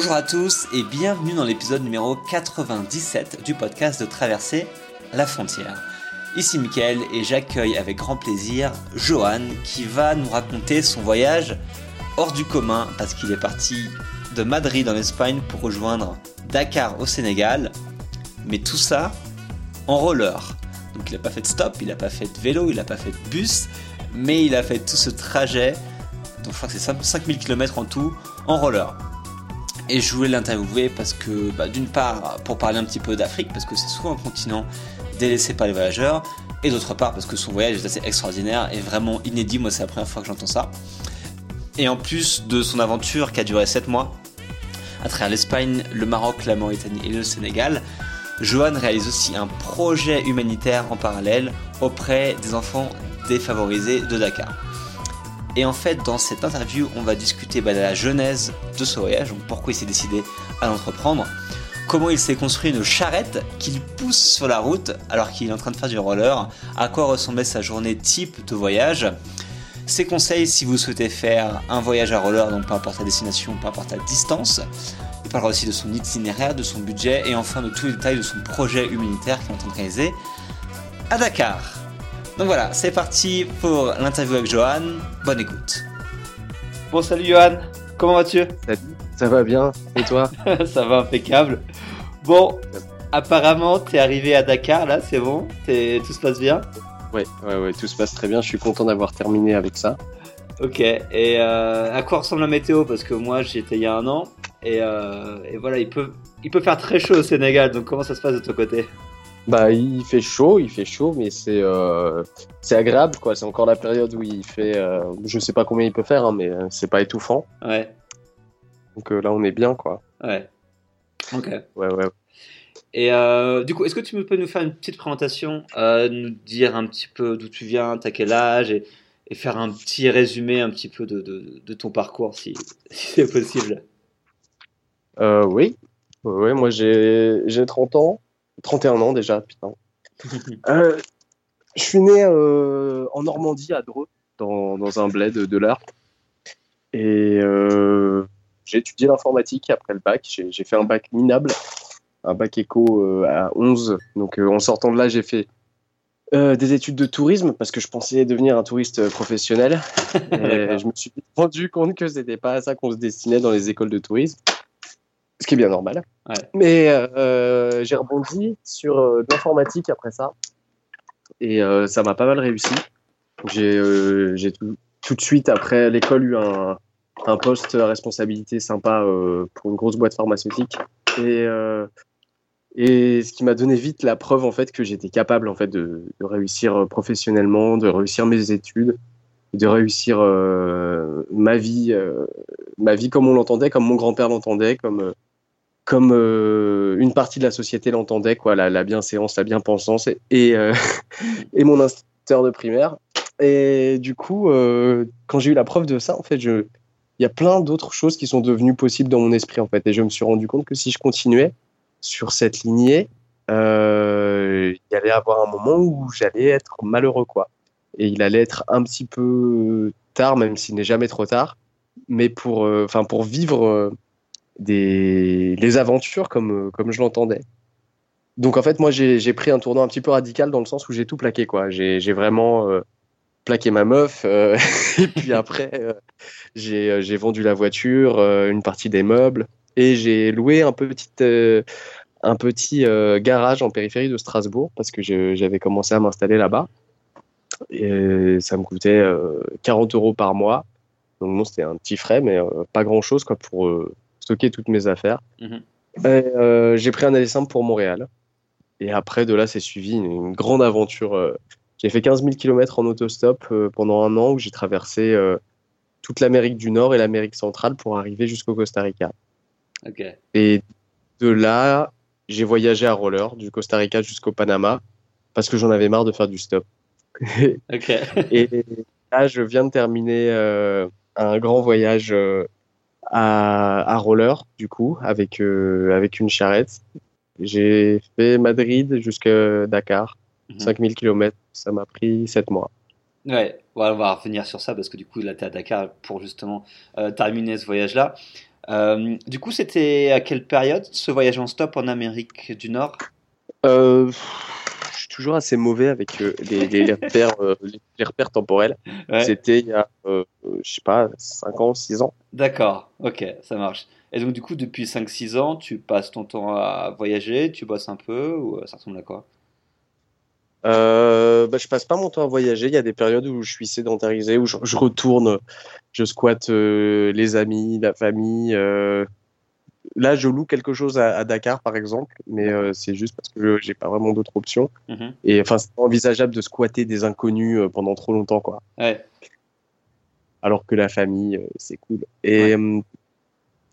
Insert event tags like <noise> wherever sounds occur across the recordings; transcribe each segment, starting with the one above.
Bonjour à tous et bienvenue dans l'épisode numéro 97 du podcast de Traverser la frontière. Ici Mickaël et j'accueille avec grand plaisir Johan qui va nous raconter son voyage hors du commun parce qu'il est parti de Madrid en Espagne pour rejoindre Dakar au Sénégal. Mais tout ça en roller. Donc il n'a pas fait de stop, il n'a pas fait de vélo, il n'a pas fait de bus, mais il a fait tout ce trajet, donc je crois que c'est 5000 km en tout, en roller. Et je voulais l'interviewer parce que, bah, d'une part, pour parler un petit peu d'Afrique, parce que c'est souvent un continent délaissé par les voyageurs, et d'autre part parce que son voyage est assez extraordinaire et vraiment inédit, moi c'est la première fois que j'entends ça. Et en plus de son aventure qui a duré 7 mois, à travers l'Espagne, le Maroc, la Mauritanie et le Sénégal, Johan réalise aussi un projet humanitaire en parallèle auprès des enfants défavorisés de Dakar. Et en fait, dans cette interview, on va discuter bah, de la genèse de ce voyage, donc pourquoi il s'est décidé à l'entreprendre, comment il s'est construit une charrette qu'il pousse sur la route alors qu'il est en train de faire du roller, à quoi ressemblait sa journée type de voyage, ses conseils si vous souhaitez faire un voyage à roller, donc peu importe la destination, peu importe la distance. Il parlera aussi de son itinéraire, de son budget et enfin de tous les détails de son projet humanitaire qu'il est en train de réaliser à Dakar. Donc voilà, c'est parti pour l'interview avec Johan. Bonne écoute. Bon, salut Johan, comment vas-tu? Salut, ça va bien. Et toi? <laughs> Ça va impeccable. Bon, apparemment, t'es arrivé à Dakar là, c'est bon? Tout se passe bien? Ouais, ouais, ouais, tout se passe très bien. Je suis content d'avoir terminé avec ça. Ok, et euh, à quoi ressemble la météo? Parce que moi, j'y étais il y a un an. Et, euh, et, voilà, il peut, il peut faire très chaud au Sénégal. Donc, comment ça se passe de ton côté? Bah, il fait chaud, il fait chaud, mais c'est euh, c'est agréable, quoi. C'est encore la période où il fait. Euh, je sais pas combien il peut faire, hein, mais c'est pas étouffant. Ouais. Donc là, on est bien, quoi. Ouais. Ok. Ouais, ouais. Et euh, du coup, est-ce que tu peux nous faire une petite présentation, euh, nous dire un petit peu d'où tu viens, t'as quel âge, et, et, faire un petit résumé un petit peu de, de, de ton parcours, si, <laughs> si c'est possible? Euh, Oui, ouais, moi j'ai 30 ans, 31 ans déjà, putain. <laughs> Euh, je suis né euh, en Normandie, à Dreux, dans, dans un bled de l'Arc. Et euh, j'ai étudié l'informatique après le bac. J'ai fait un bac minable un bac éco à 11. Donc en sortant de là, j'ai fait euh, des études de tourisme parce que je pensais devenir un touriste professionnel. <laughs> et je me suis rendu compte que c'était pas à ça qu'on se destinait dans les écoles de tourisme, ce qui est bien normal. Ouais. Mais euh, j'ai rebondi sur euh, l'informatique après ça et euh, ça m'a pas mal réussi. J'ai tout, tout, de suite après l'école eu un, un poste à responsabilité sympa pour une grosse boîte pharmaceutique et et ce qui m'a donné vite la preuve en fait que j'étais capable en fait de, de, réussir professionnellement, de réussir mes études, de réussir euh, ma vie, euh, ma vie comme on l'entendait, comme mon grand-père l'entendait, comme comme euh, une partie de la société l'entendait quoi, la, la, bienséance, la bien-pensance et et, <laughs> mon instituteur de primaire. Et du coup, quand j'ai eu la preuve de ça, en fait, il y a plein d'autres choses qui sont devenues possibles dans mon esprit en fait, et je me suis rendu compte que si je continuais sur cette lignée, euh, il allait avoir un moment où j'allais être malheureux, quoi. Et il allait être un petit peu tard, même s'il n'est jamais trop tard, mais pour, enfin, euh, pour vivre euh, des les aventures comme, comme je l'entendais. Donc en fait, moi, j'ai pris un tournant un petit peu radical dans le sens où j'ai tout plaqué, quoi. J'ai vraiment euh, plaqué ma meuf, euh, <laughs> et puis après, euh, j'ai vendu la voiture, une partie des meubles, et j'ai loué un petit, euh, un petit euh, garage en périphérie de Strasbourg parce que j'avais commencé à m'installer là-bas. Et ça me coûtait euh, 40 euros par mois. Donc bon, c'était un petit frais, mais euh, pas grand-chose quoi pour euh, stocker toutes mes affaires. Mhm. Mm-hmm. j'ai pris un aller simple pour Montréal. Et après, de là, c'est suivi une, une, grande aventure. j'ai fait 15 000 km en autostop pendant un an où j'ai traversé toute l'Amérique du Nord et l'Amérique centrale pour arriver jusqu'au Costa Rica. Okay. Et de là, j'ai voyagé à roller du Costa Rica jusqu'au Panama parce que j'en avais marre de faire du stop. okay. <laughs> et là, je viens de terminer euh, un grand voyage euh, à, à, roller, du coup, avec, euh, avec une charrette. J'ai fait Madrid jusqu'à Dakar, mm -hmm. 5000 km. Ça m'a pris 7 mois. Ouais, on va revenir sur ça parce que du coup, là, tu à Dakar pour justement euh, terminer ce voyage-là. Euh, du coup, c'était à quelle période ce voyage en stop en Amérique du Nord? Euh, suis toujours assez mauvais avec euh, les, les, repères, les, repères, temporels. Ouais. C'était il y a, je sais pas, 5 ans, 6 ans. D'accord, ok, ça marche. Et donc, du coup, depuis 5-6 ans, tu passes ton temps à voyager, tu bosses un peu, ou ça ressemble à quoi? Euh, bah, je passe pas mon temps à voyager. Il y a des périodes où je suis sédentarisé, où je, je retourne, je squatte euh, les amis, la famille. Euh... Là, je loue quelque chose à, à Dakar, par exemple, mais euh, c'est juste parce que j'ai pas vraiment d'autres options. Mhm. Et enfin, c'est pas envisageable de squatter des inconnus euh, pendant trop longtemps, quoi. Ouais. Alors que la famille, euh, c'est cool. Et, ouais.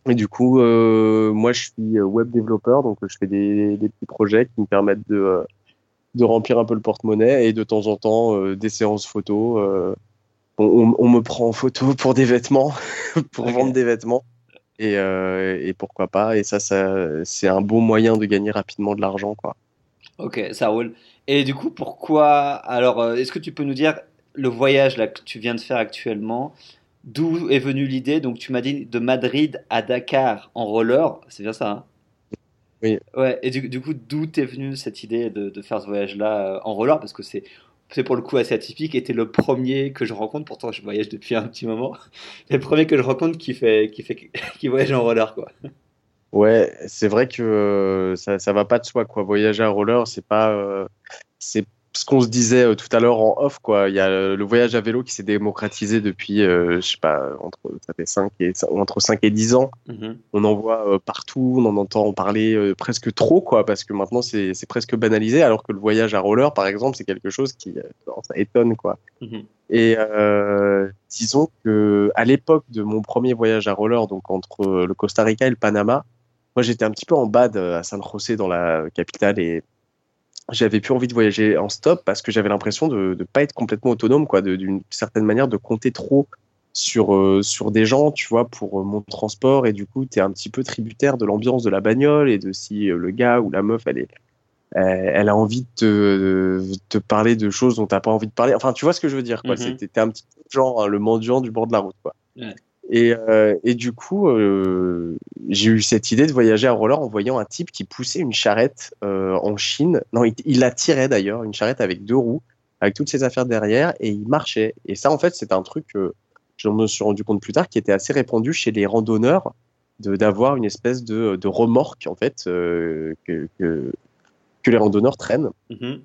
et du coup, moi, je suis web développeur, donc je fais des, des petits projets qui me permettent de de remplir un peu le porte-monnaie et de temps en temps des séances photos. On, on, me prend en photo pour des vêtements, <laughs> pour okay. vendre des vêtements. Et, euh, et, pourquoi pas. Et ça, ça c'est un bon moyen de gagner rapidement de l'argent. quoi. Ok, ça roule. Et du coup, pourquoi Alors, est-ce que tu peux nous dire le voyage là, que tu viens de faire actuellement? D'où est venue l'idée? Donc, tu m'as dit de Madrid à Dakar en roller. C'est bien ça hein? Oui. Ouais, et du, du coup, d'où t'es venue cette idée de, de faire ce voyage-là euh, en roller? Parce que c'est, c'est pour le coup assez atypique t'es le premier que je rencontre. Pourtant, je voyage depuis un petit moment. <laughs> Le premier que je rencontre qui, fait, qui, fait, <laughs> qui voyage en roller, quoi. Ouais, c'est vrai que euh, ça, ça va pas de soi, quoi. Voyager en roller, c'est pas. Euh, c'est ce qu'on se disait euh, tout à l'heure en off, quoi. Il y a le voyage à vélo qui s'est démocratisé depuis, euh, je sais pas, entre, ça fait 5 et, entre 5 et 10 ans. Mm -hmm. On en voit euh, partout, on en entend parler euh, presque trop, quoi, parce que maintenant c'est presque banalisé, alors que le voyage à roller, par exemple, c'est quelque chose qui ça étonne, quoi. Mm -hmm. Et disons que à l'époque de mon premier voyage à roller, donc entre le Costa Rica et le Panama, moi j'étais un petit peu en bad à San José dans la capitale et j'avais plus envie de voyager en stop parce que j'avais l'impression de ne pas être complètement autonome, quoi, d'une certaine manière de compter trop sur, euh, sur des gens, tu vois, pour euh, mon transport. Et du coup, tu es un petit peu tributaire de l'ambiance de la bagnole et de si euh, le gars ou la meuf, elle, est, elle, a envie de te, de te, parler de choses dont tu pas envie de parler. Enfin, tu vois ce que je veux dire, quoi. Mm -hmm. C'était un petit peu genre hein, le mendiant du bord de la route, quoi. Ouais. Et, euh, et, du coup, euh, j'ai eu cette idée de voyager à roller en voyant un type qui poussait une charrette euh, en Chine. Non, il, il la tirait d'ailleurs, une charrette avec deux roues, avec toutes ses affaires derrière, et il marchait. Et ça, en fait, c'est un truc que je me suis rendu compte plus tard qui était assez répandu chez les randonneurs, d'avoir une espèce de, de, remorque, en fait, que, que, que, les randonneurs traînent. Mm -hmm.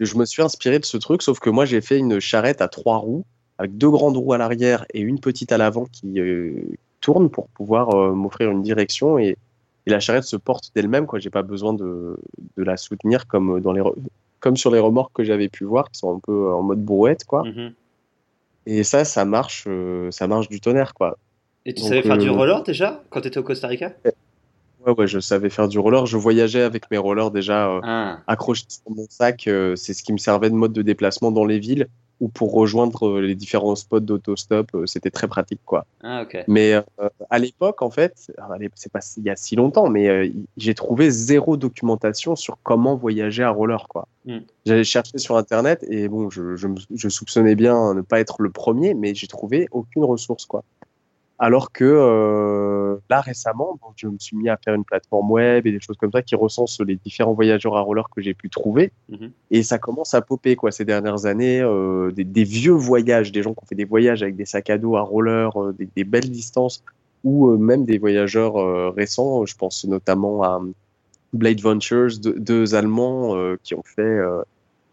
Je me suis inspiré de ce truc, sauf que moi, j'ai fait une charrette à trois roues avec deux grandes roues à l'arrière et une petite à l'avant qui euh, tourne pour pouvoir euh, m'offrir une direction et, et, la charrette se porte d'elle-même quoi j'ai pas besoin de, de, la soutenir comme dans les comme sur les remorques que j'avais pu voir qui sont un peu en mode brouette quoi mm -hmm. et ça ça marche euh, ça marche du tonnerre quoi et tu Donc, savais faire du roller déjà quand tu étais au Costa Rica? Ouais, ouais, je savais faire du roller. Je voyageais avec mes rollers déjà euh, ah. accrochés sur mon sac. Euh, c'est ce qui me servait de mode de déplacement dans les villes ou pour rejoindre les différents spots d'autostop. Euh, C'était très pratique, quoi. Ah, okay. Mais euh, à l'époque, en fait, c'est pas il y a si longtemps, mais euh, j'ai trouvé zéro documentation sur comment voyager à roller, quoi. Mm. J'avais cherché sur Internet et bon, je, je, je soupçonnais bien ne pas être le premier, mais j'ai trouvé aucune ressource, quoi. Alors que euh, là récemment, donc, je me suis mis à faire une plateforme web et des choses comme ça qui recensent les différents voyageurs à roller que j'ai pu trouver. Mm -hmm. Et ça commence à popper quoi ces dernières années, euh, des, des, vieux voyages, des gens qui ont fait des voyages avec des sacs à dos à roller, euh, des, des, belles distances, ou même des voyageurs récents. Je pense notamment à Blade Ventures, deux, deux Allemands qui ont fait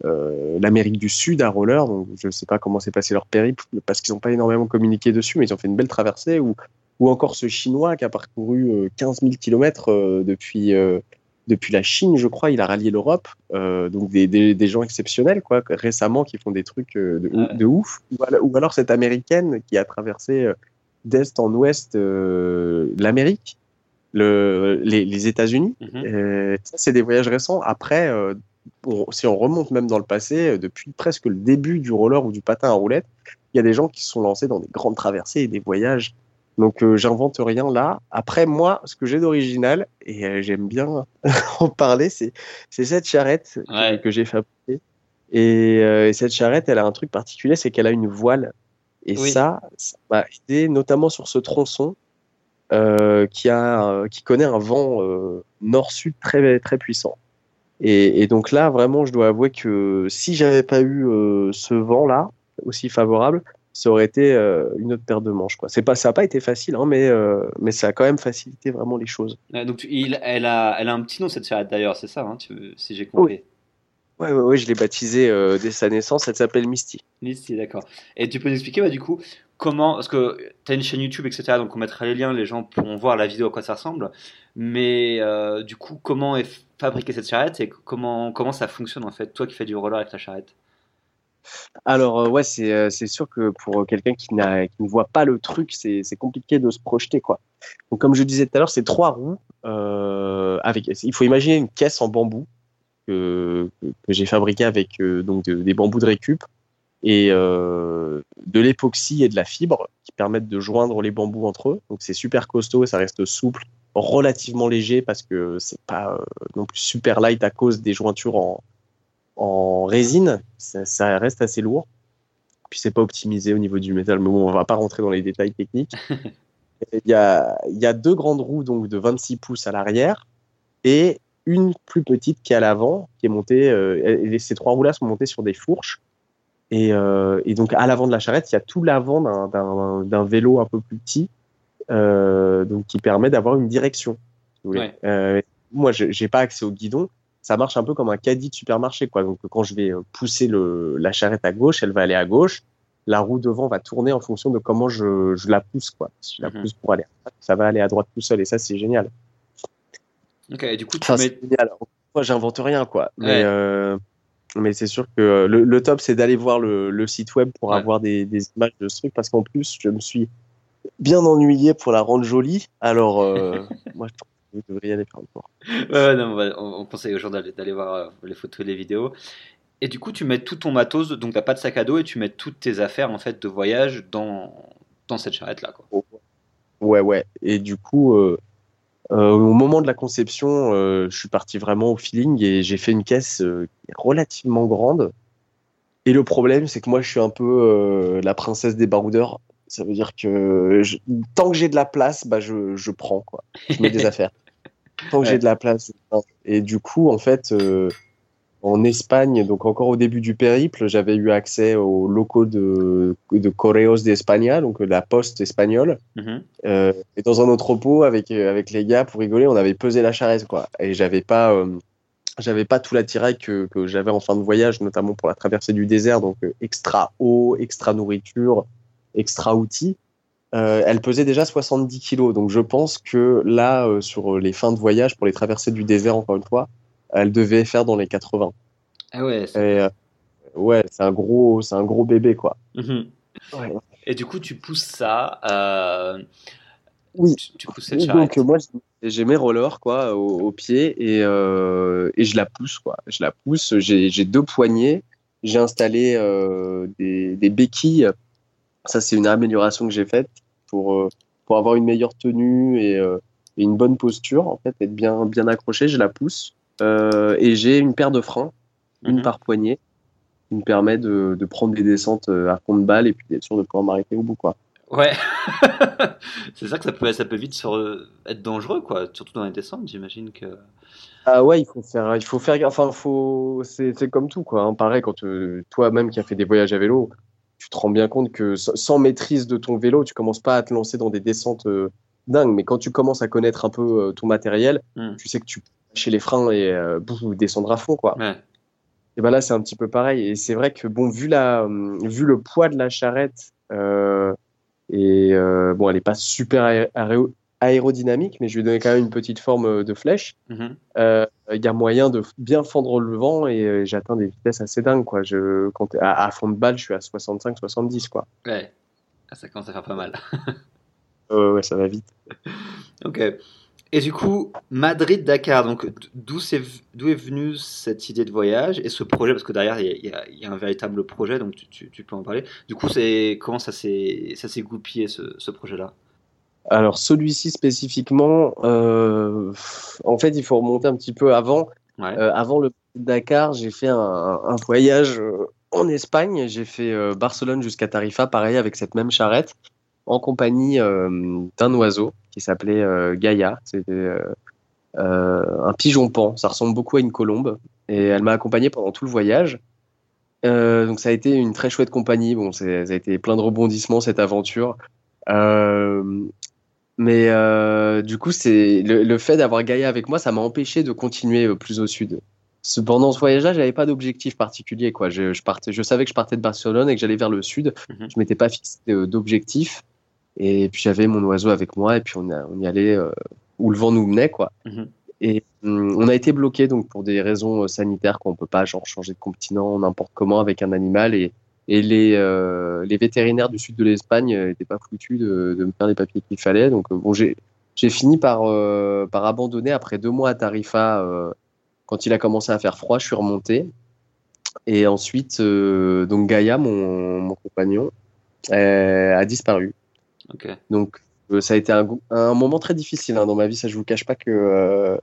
l'Amérique du Sud à roller. Donc, je ne sais pas comment s'est passé leur périple parce qu'ils n'ont pas énormément communiqué dessus, mais ils ont fait une belle traversée. Ou, ou encore ce Chinois qui a parcouru euh, 15 000 kilomètres euh, depuis, euh, depuis la Chine, je crois. Il a rallié l'Europe. Euh, donc, des, des, des, gens exceptionnels, quoi, récemment, qui font des trucs de, ouais. de ouf. Ou alors, ou alors, cette américaine qui a traversé d'est en ouest l'Amérique. Le, les, les États-Unis. Mm -hmm. ça, c'est des voyages récents. Après, si on remonte même dans le passé, depuis presque le début du roller ou du patin à roulette, il y a des gens qui se sont lancés dans des grandes traversées et des voyages. Donc euh, j'invente rien là. Après moi, ce que j'ai d'original et euh, j'aime bien <laughs> en parler, c'est cette charrette ouais. que, que j'ai fabriquée. Et, euh, et, cette charrette, elle a un truc particulier, c'est qu'elle a une voile. Et oui. ça, ça m'a aidé notamment sur ce tronçon qui, a, qui connaît un vent nord-sud très, très puissant. Et, et, donc là, vraiment, je dois avouer que si j'avais pas eu ce vent-là, aussi favorable, ça aurait été euh, une autre paire de manches. Quoi. C'est pas, ça n'a pas été facile, hein, mais, euh, mais ça a quand même facilité vraiment les choses. donc il, elle, a, elle a un petit nom cette charrette d'ailleurs, c'est ça, hein, si j'ai compris. Oui. Ouais, ouais, je l'ai baptisée euh, dès sa naissance, elle s'appelle Misty. Misty, d'accord. Et tu peux nous expliquer bah, du coup comment, parce que tu as une chaîne YouTube, etc., donc on mettra les liens, les gens pourront voir la vidéo à quoi ça ressemble, mais du coup, comment est fabriquée cette charrette et comment, comment ça fonctionne en fait, toi qui fais du roller avec la charrette? Alors, euh, ouais, euh, c'est sûr que pour quelqu'un qui, qui ne voit pas le truc, c'est compliqué de se projeter, quoi. Donc, comme je disais tout à l'heure, c'est trois roues. Euh, avec, il faut imaginer une caisse en bambou que, que j'ai fabriquée avec donc des bambous de récup et de l'époxy et de la fibre qui permettent de joindre les bambous entre eux. Donc, c'est super costaud et ça reste souple, relativement léger parce que c'est pas non plus super light à cause des jointures en, en résine, ça, reste assez lourd. Puis c'est pas optimisé au niveau du métal, mais bon, on va pas rentrer dans les détails techniques. <laughs> il, y a, il y a deux grandes roues donc de 26 pouces à l'arrière et une plus petite qui est à l'avant, qui est montée. Euh, et ces trois roues-là sont montées sur des fourches. Et, euh, et, donc à l'avant de la charrette, il y a tout l'avant d'un vélo un peu plus petit, euh, donc qui permet d'avoir une direction. moi, j'ai pas accès au guidon, ça marche un peu comme un caddie de supermarché. Quoi. Donc, quand je vais euh, pousser le, la charrette à gauche, elle va aller à gauche. La roue devant va tourner en fonction de comment je, je la pousse. Quoi. Si je la mhm. pousse pour aller à droite, ça va aller à droite tout seul. Et ça, c'est génial. Ok, du coup, tu mets... Moi, j'invente rien. quoi. Mais, euh, mais c'est sûr que le, le top, c'est d'aller voir le, le, site web pour avoir des, des, images de ce truc. Parce qu'en plus, je me suis bien ennuyé pour la rendre jolie. Alors, euh, <laughs> moi, je trouve vous devriez aller faire Ouais, non, on, on, conseille aux gens d'aller voir euh, les photos et les vidéos. Et du coup, tu mets tout ton matos, donc t'as pas de sac à dos et tu mets toutes tes affaires en fait de voyage dans, dans cette charrette là. Quoi. Ouais, ouais. Et du coup, euh, euh, au moment de la conception, je suis parti vraiment au feeling et j'ai fait une caisse relativement grande. Et le problème, c'est que moi, je suis un peu la princesse des baroudeurs. Ça veut dire que tant que j'ai de la place, bah, je, je prends, quoi. Je mets des <laughs> affaires. Tant que j'ai de la place. Et du coup, en fait, euh, en Espagne, donc encore au début du périple, j'avais eu accès aux locaux de, de Correos de España, donc la poste espagnole. Mm-hmm. euh, et dans un entrepôt avec, avec les gars, pour rigoler, on avait pesé la charrette, quoi. Et j'avais pas. Euh, j'avais pas tout l'attirail que, que j'avais en fin de voyage, notamment pour la traversée du désert, donc euh, extra eau, extra nourriture, extra outils, euh, elle pesait déjà 70 kilos. Donc je pense que là, euh, sur les fins de voyage, pour les traversées du désert, encore une fois, elle devait faire dans les 80. Ah ouais. Et, euh, ouais, c'est un gros, c'est un gros bébé quoi. Mhm. Et du coup, tu pousses ça. Oui. Tu, pousses cette Donc moi, j'ai mes rollers quoi au, pied et, et je la pousse quoi. Je la pousse. J'ai deux poignées. J'ai installé des, des béquilles ça, c'est une amélioration que j'ai faite pour, euh, pour avoir une meilleure tenue euh, et, une bonne posture, en fait, être bien, bien accroché. Je la pousse. Euh, et j'ai une paire de freins, une mhm. par poignée, qui me permet de, de, prendre des descentes à fond de balle et puis d'être sûr de pouvoir m'arrêter au bout. Quoi. Ouais, <laughs> c'est ça que ça peut, ça peut vite être dangereux, quoi. Surtout dans les descentes, j'imagine que. Ah ouais, il faut faire, il faut faire, enfin, faut, c'est comme tout, quoi. Hein. Pareil, quand toi-même qui as fait des voyages à vélo, tu te rends bien compte que sans maîtrise de ton vélo, tu commences pas à te lancer dans des descentes euh, dingues. Mais quand tu commences à connaître un peu euh, ton matériel, hmm. tu sais que tu peux lâcher les freins et euh, descendre à fond, quoi. Et ben là, c'est un petit peu pareil. Et c'est vrai que bon, vu la, vu le poids de la charrette et bon, elle est pas super aérodynamique, mais je lui ai donné quand même une petite forme euh, de flèche. Mhm. Euh, il y a moyen de bien fendre le vent et euh, j'atteins des vitesses assez dingues. Quoi. Je, quand, à, fond de balle, je suis à 65-70. Quoi. Ouais, ah, ça commence à faire pas mal. <laughs> ouais, ça va vite. ok. Et du coup, Madrid-Dakar, donc d'où est, est venue cette idée de voyage et ce projet? Parce que derrière, il y, y, a un véritable projet, donc tu, tu, peux en parler. Du coup, c'est, comment ça s'est, ça s'est goupillé ce, ce projet-là? Alors celui-ci spécifiquement, euh, en fait, il faut remonter un petit peu avant. Euh, avant le Dakar, j'ai fait un, voyage euh, en Espagne. J'ai fait Barcelone jusqu'à Tarifa, pareil avec cette même charrette. En compagnie d'un oiseau qui s'appelait Gaïa. C'était un pigeon pan. Ça ressemble beaucoup à une colombe. Et elle m'a accompagné pendant tout le voyage. donc ça a été une très chouette compagnie. Bon, ça a été plein de rebondissements cette aventure. mais du coup, c'est le, le, fait d'avoir Gaïa avec moi, ça m'a empêché de continuer plus au sud pendant ce voyage-là, j'avais pas d'objectif particulier. Quoi. Je, je, partais, je savais que je partais de Barcelone et que j'allais vers le sud. Mhm. Je m'étais pas fixé d'objectif. Et puis j'avais mon oiseau avec moi et puis on, on y allait euh, où le vent nous menait. Quoi. Mhm. Et hum, on a été bloqué donc pour des raisons euh, sanitaires qu'on peut pas genre changer de continent n'importe comment avec un animal et, et les, euh, les vétérinaires du sud de l'Espagne n'étaient pas foutus de, de, me faire les papiers qu'il fallait. Donc bon, j'ai fini par, par abandonner après deux mois à Tarifa quand il a commencé à faire froid, je suis remonté. Et ensuite, donc Gaïa, mon, compagnon, euh, a disparu. Donc, euh, ça a été un, moment très difficile hein, dans ma vie. Ça, je vous cache pas que,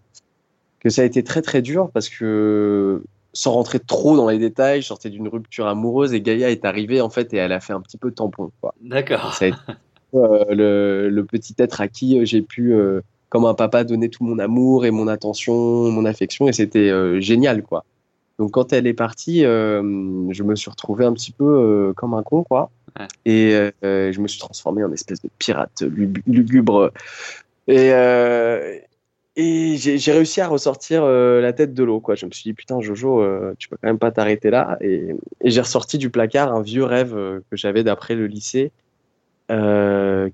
que ça a été très très dur parce que sans rentrer trop dans les détails, je sortais d'une rupture amoureuse et Gaïa est arrivée en fait et elle a fait un petit peu tampon. D'accord. Ça a été le, le, petit être à qui j'ai pu comme un papa donner tout mon amour et mon attention, mon affection, et c'était euh, génial, quoi. Donc quand elle est partie, euh, je me suis retrouvé un petit peu euh, comme un con, quoi. Et je me suis transformé en espèce de pirate lugubre. Et, et j'ai réussi à ressortir la tête de l'eau. Je me suis dit, putain, Jojo, tu peux quand même pas t'arrêter là. Et, et j'ai ressorti du placard un vieux rêve que j'avais d'après le lycée,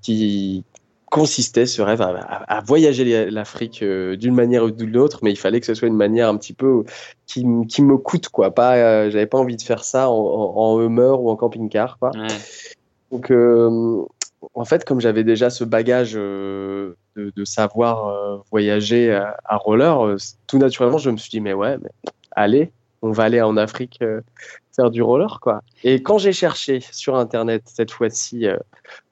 qui, consistait ce rêve à, voyager l'Afrique euh, d'une manière ou d'une autre, mais il fallait que ce soit une manière un petit peu qui, me coûte quoi. Pas, euh, j'avais pas envie de faire ça en, en, Hummer ou en camping-car quoi. Donc euh, en fait, comme j'avais déjà ce bagage de, savoir voyager à, à roller, tout naturellement, je me suis dit mais ouais, mais allez, on va aller en Afrique faire du roller quoi. Et quand j'ai cherché sur internet cette fois-ci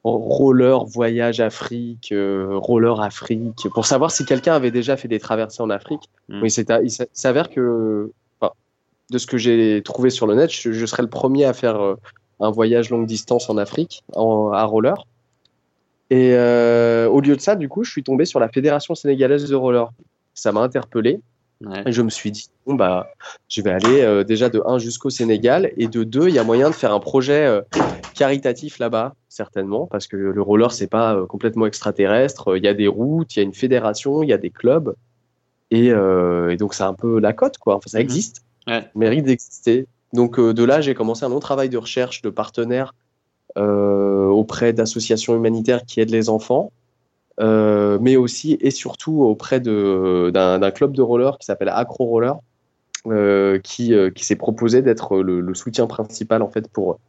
roller voyage Afrique, euh, roller Afrique, pour savoir si quelqu'un avait déjà fait des traversées en Afrique. Mm. il s'avère que, de ce que j'ai trouvé sur le net, je, serais le premier à faire euh, un voyage longue distance en Afrique, à roller. Et euh, au lieu de ça, du coup, je suis tombé sur la Fédération sénégalaise de roller. Ça m'a interpellé. Et je me suis dit, bon, bah, je vais aller euh, déjà de 1 jusqu'au Sénégal et de 2, il y a moyen de faire un projet euh, caritatif là-bas, certainement, parce que le roller, c'est pas euh, complètement extraterrestre. Il y a des routes, il y a une fédération, il y a des clubs. Et, et donc, c'est un peu la cote, quoi. Enfin, ça mhm. existe, ouais. mérite d'exister. Donc, de là, j'ai commencé un long travail de recherche de partenaires auprès d'associations humanitaires qui aident les enfants. Euh, mais aussi et surtout auprès d'un club de roller qui s'appelle Acro Roller, euh, qui, euh, qui s'est proposé d'être le, soutien principal en fait pour,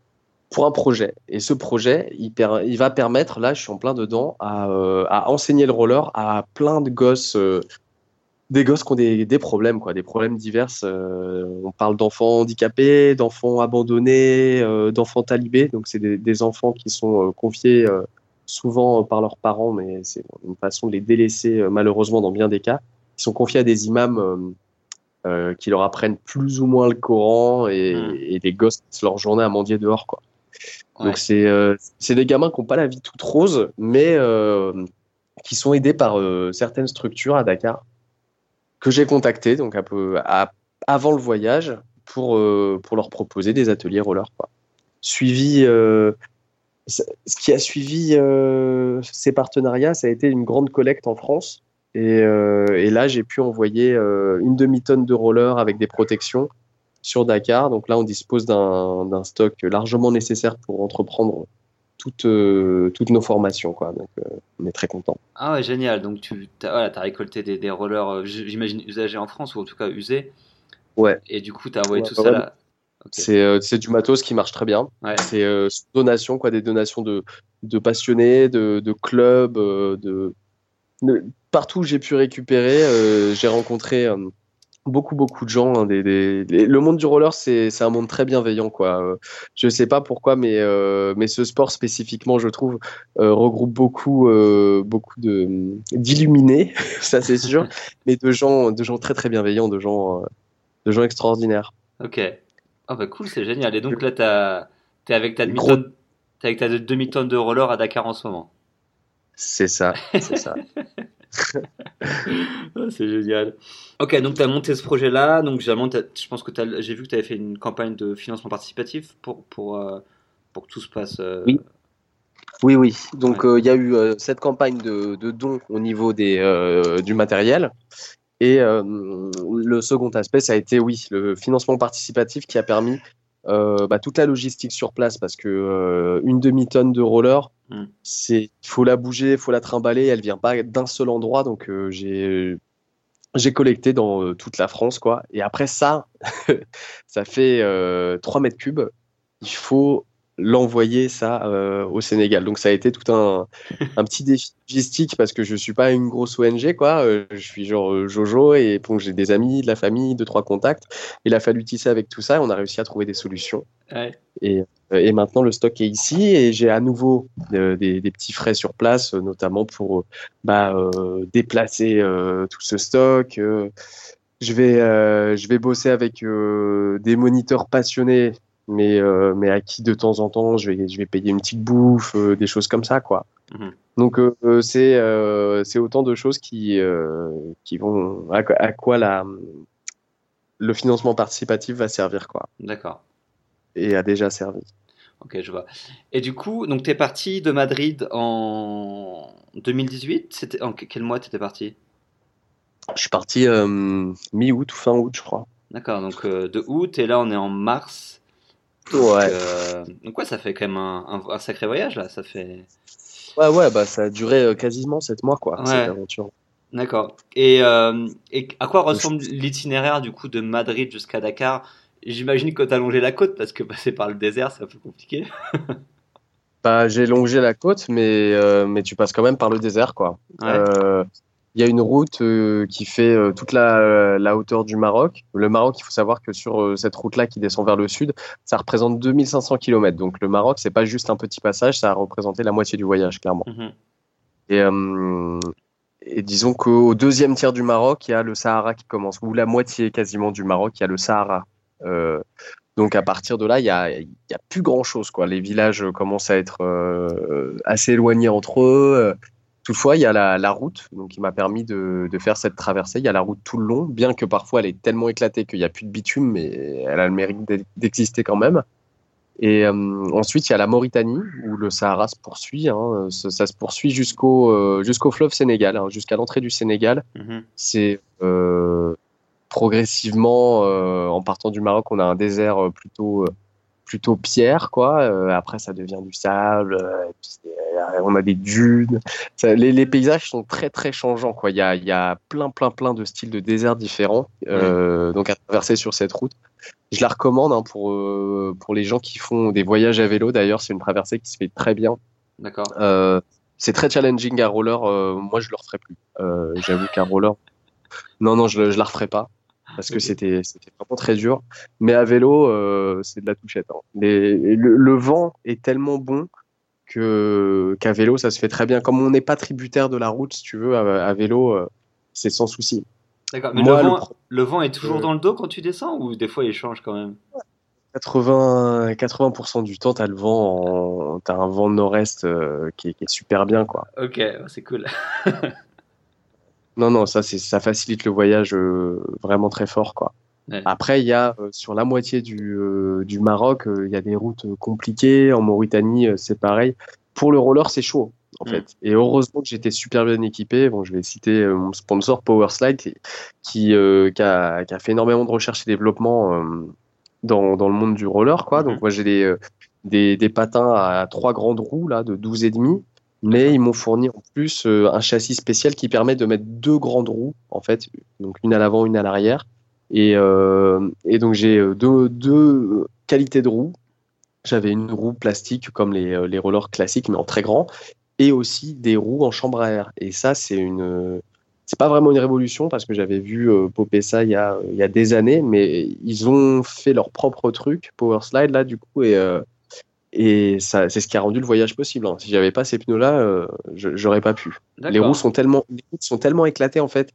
pour un projet. Et ce projet, il, va permettre, là je suis en plein dedans, à, enseigner le roller à plein de gosses des gosses qui ont des, des, problèmes, quoi, des problèmes divers. on parle d'enfants handicapés, d'enfants abandonnés, d'enfants talibés. Donc, c'est des, enfants qui sont confiés souvent euh, par leurs parents, mais c'est une façon de les délaisser euh, malheureusement dans bien des cas. Ils sont confiés à des imams euh, qui leur apprennent plus ou moins le Coran et, hmm. et des gosses passent leur journée à mendier dehors. Quoi. Donc c'est c'est des gamins qui n'ont pas la vie toute rose, mais qui sont aidés par certaines structures à Dakar que j'ai contactées donc un peu avant le voyage pour, pour leur proposer des ateliers roller. Quoi. Suivi ce qui a suivi euh, ces partenariats, ça a été une grande collecte en France. Et, euh, là, j'ai pu envoyer euh, une demi-tonne de rollers avec des protections sur Dakar. Donc là, on dispose d'un stock largement nécessaire pour entreprendre toutes, toutes nos formations. Quoi. Donc, on est très content. Ah ouais, génial. Donc tu as, récolté des, des rollers, j'imagine, usagés en France, ou en tout cas usés. Ouais. Et du coup, tu as envoyé tout ça là, euh, c'est du matos qui marche très bien. C'est euh, donation, quoi, des donations de, de passionnés, de, de clubs, euh, de, partout où j'ai pu récupérer. Euh, j'ai rencontré beaucoup beaucoup de gens. Hein, des, des, le monde du roller, c'est un monde très bienveillant, quoi. je sais pas pourquoi, mais mais ce sport spécifiquement, je trouve, regroupe beaucoup beaucoup de d'illuminés, <laughs> ça c'est sûr, <laughs> mais de gens de gens très très bienveillants, de gens de gens extraordinaires. Ok. Ah bah cool, c'est génial. Et donc là, tu es avec ta demi-tonne T'es avec ta demi-tonne de roller à Dakar en ce moment. C'est ça, c'est ça. <laughs> <laughs> C'est génial. Ok, donc tu as monté ce projet-là. Donc, je pense que j'ai vu que tu avais fait une campagne de financement participatif pour, pour, euh, pour que tout se passe. Euh, oui. Oui, oui. Donc, euh, il y a eu cette campagne de, de dons au niveau des, du matériel. Et le second aspect, ça a été, oui, le financement participatif qui a permis euh, bah, toute la logistique sur place parce que euh, une demi-tonne de roller, hmm. c'est il faut la bouger, il faut la trimballer, elle vient pas d'un seul endroit donc euh, j'ai j'ai collecté dans toute la France quoi et après ça <laughs> ça fait 3 mètres cubes. Il faut l'envoyer ça euh, au Sénégal. Donc ça a été tout un, <laughs> un petit défi logistique parce que je suis pas une grosse ONG quoi. Euh, je suis genre euh, Jojo et bon, j'ai des amis, de la famille, deux trois contacts. Il a fallu tisser avec tout ça et on a réussi à trouver des solutions. Et, et, maintenant le stock est ici et j'ai à nouveau des, des, petits frais sur place, notamment pour bah, déplacer tout ce stock. je vais, je vais bosser avec des moniteurs passionnés mais, euh, mais à qui de temps en temps je vais, je vais payer une petite bouffe, euh, des choses comme ça, quoi. Mhm. Donc euh, c'est c'est autant de choses qui, qui vont à, quoi la, le financement participatif va servir, quoi. D'accord. Et a déjà servi. Ok, je vois. Et du coup, donc tu es parti de Madrid en 2018 C'était en quel mois tu étais parti? Je suis parti mi-août ou fin août, je crois. D'accord, donc de août et là on est en mars. Ouais. Euh, donc, ouais, ça fait quand même un, un, sacré voyage là. Ça fait. Ouais, ouais, bah ça a duré euh, quasiment 7 mois quoi, cette aventure. D'accord. Et, euh, et, à quoi ressemble l'itinéraire du coup de Madrid jusqu'à Dakar? J'imagine que tu as longé la côte parce que passer par le désert c'est un peu compliqué. bah, j'ai longé la côte, mais, mais tu passes quand même par le désert quoi. Ouais. Il y a une route euh, qui fait euh, toute la, la, hauteur du Maroc. Le Maroc, il faut savoir que sur euh, cette route-là qui descend vers le sud, ça représente 2500 km. Donc le Maroc, c'est pas juste un petit passage, ça a représenté la moitié du voyage, clairement. Mhm. Et, et, disons qu'au deuxième tiers du Maroc, il y a le Sahara qui commence, ou la moitié quasiment du Maroc, il y a le Sahara. donc à partir de là, il y a, plus grand-chose. Les villages commencent à être assez éloignés entre eux. Toutefois, il y a la, route donc, qui m'a permis de, faire cette traversée. Il y a la route tout le long, bien que parfois elle est tellement éclatée qu'il n'y a plus de bitume, mais elle a le mérite d'exister quand même. Et euh, ensuite, il y a la Mauritanie, où le Sahara se poursuit. Hein. ça, se poursuit jusqu'au euh, jusqu'au fleuve Sénégal, hein, jusqu'à l'entrée du Sénégal. Mm-hmm. C'est euh, progressivement, en partant du Maroc, on a un désert plutôt plutôt pierre, quoi. Après, ça devient du sable. Euh, euh, on a des dunes. les, paysages sont très très changeants, quoi. Il y a, y a plein plein plein de styles de désert différents. Donc à traverser sur cette route, je la recommande hein, pour pour les gens qui font des voyages à vélo. D'ailleurs, c'est une traversée qui se fait très bien. D'accord. c'est très challenging à roller. moi, je le referai plus. J'avoue qu'à roller, non non, je, je la referai pas parce que c'était vraiment très dur. Mais à vélo, euh, c'est de la touchette. Hein. le, vent est tellement bon que qu'à vélo, ça se fait très bien. Comme on n'est pas tributaire de la route, si tu veux, à, vélo, euh, c'est sans souci. D'accord. Mais le, vent, est toujours dans le dos quand tu descends ou des fois il change quand même? 80, 80% du temps, tu as le vent, tu as un vent nord-est euh, qui, est super bien. quoi. Ok, c'est cool. <laughs> Non, non, ça, ça facilite le voyage euh, vraiment très fort, quoi. Après, il y a euh, sur la moitié du, euh, du Maroc, il y a des routes compliquées. En Mauritanie, c'est pareil. Pour le roller, c'est chaud, en mm. fait. Et heureusement que j'étais super bien équipé. Bon, je vais citer mon sponsor Powerslide, qui, qui, a, qui, a, fait énormément de recherche et développement dans, dans le monde du roller, quoi. Donc, mm-hmm. moi, j'ai des, des, des, patins à trois grandes roues, là, de 12 et demi mais ils m'ont fourni en plus euh, un châssis spécial qui permet de mettre deux grandes roues, en fait, donc une à l'avant, une à l'arrière. Et, euh, et, donc j'ai euh, deux, deux, qualités de roues. J'avais une roue plastique comme les, les, rollers classiques, mais en très grand, et aussi des roues en chambre à air. Et ça, c'est une, c'est pas vraiment une révolution parce que j'avais vu popper ça il y, a, il y a des années, mais ils ont fait leur propre truc, Power Slide là du coup, et et ça, c'est ce qui a rendu le voyage possible. Hein. Si j'avais pas ces pneus-là, euh, j'aurais pas pu. Les roues sont tellement, les roues sont tellement éclatées en fait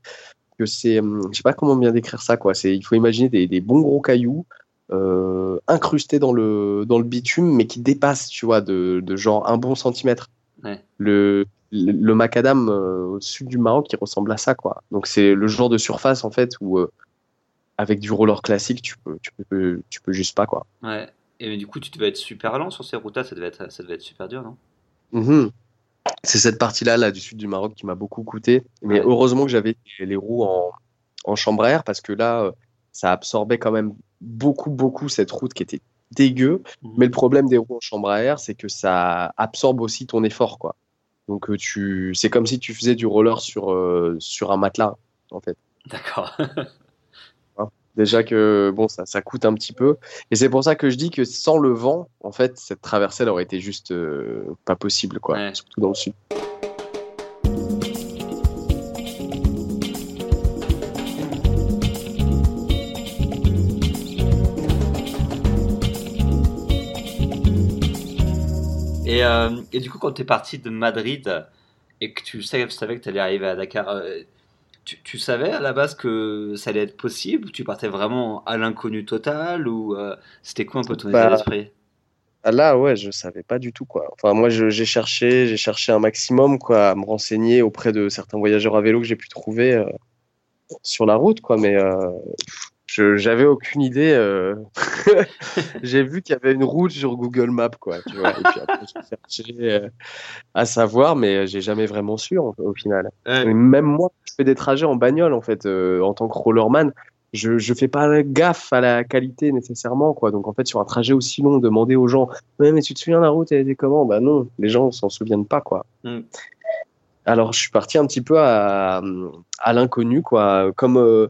que c'est, hum, je sais pas comment bien décrire ça quoi. C'est, il faut imaginer des, des bons gros cailloux euh, incrusté dans le, dans le bitume, mais qui dépasse, tu vois, de, de genre un bon centimètre. Ouais. Le, le, le macadam euh, au sud du Maroc, qui ressemble à ça, quoi. Donc c'est le genre de surface, en fait, où euh, avec du roller classique, tu peux, tu peux, tu peux juste pas, quoi. Ouais. Et mais du coup, tu devais être super lent sur ces routes-là, ça devait être, ça devait être super dur, non? Mhm. C'est cette partie-là là, du sud du Maroc qui m'a beaucoup coûté. Mais heureusement que j'avais les roues en, en chambre à air parce que là, euh, ça absorbait quand même beaucoup, beaucoup cette route qui était dégueu. Mhm. Mais le problème des roues en chambre à air, c'est que ça absorbe aussi ton effort, quoi. Donc euh, tu, c'est comme si tu faisais du roller sur, euh, sur un matelas, en fait. D'accord. <laughs> Déjà que bon, ça, ça coûte un petit peu. Et c'est pour ça que je dis que sans le vent, en fait, cette traversée, elle aurait été juste euh, pas possible, quoi. Ouais. Surtout dans le sud. Et, euh, et du coup, quand tu es parti de Madrid et que tu savais, savais que tu allais arriver à Dakar, euh, tu, tu savais à la base que ça allait être possible Tu partais vraiment à l'inconnu total ou euh, c'était quoi un peu ton état Bah, d'esprit? Ah là, ouais, je savais pas du tout quoi. Enfin, moi, j'ai cherché, j'ai cherché un maximum quoi, à me renseigner auprès de certains voyageurs à vélo que j'ai pu trouver euh, sur la route, quoi. Mais euh, je j'avais aucune idée. euh. <laughs> J'ai vu qu'il y avait une route sur Google Maps, quoi. Tu vois. Et puis après, j'ai cherché euh, à savoir, mais j'ai jamais vraiment su en- au final. Ouais. Même moi, je fais des trajets en bagnole en fait, euh, en tant que rollerman. Je, je fais pas gaffe à la qualité nécessairement, quoi. Donc en fait, sur un trajet aussi long, demander aux gens, ouais, mais tu te souviens la route, elle était comment? Bah non, les gens s'en souviennent pas, quoi. Mm. Alors je suis parti un petit peu à, à l'inconnu, quoi. Comme euh,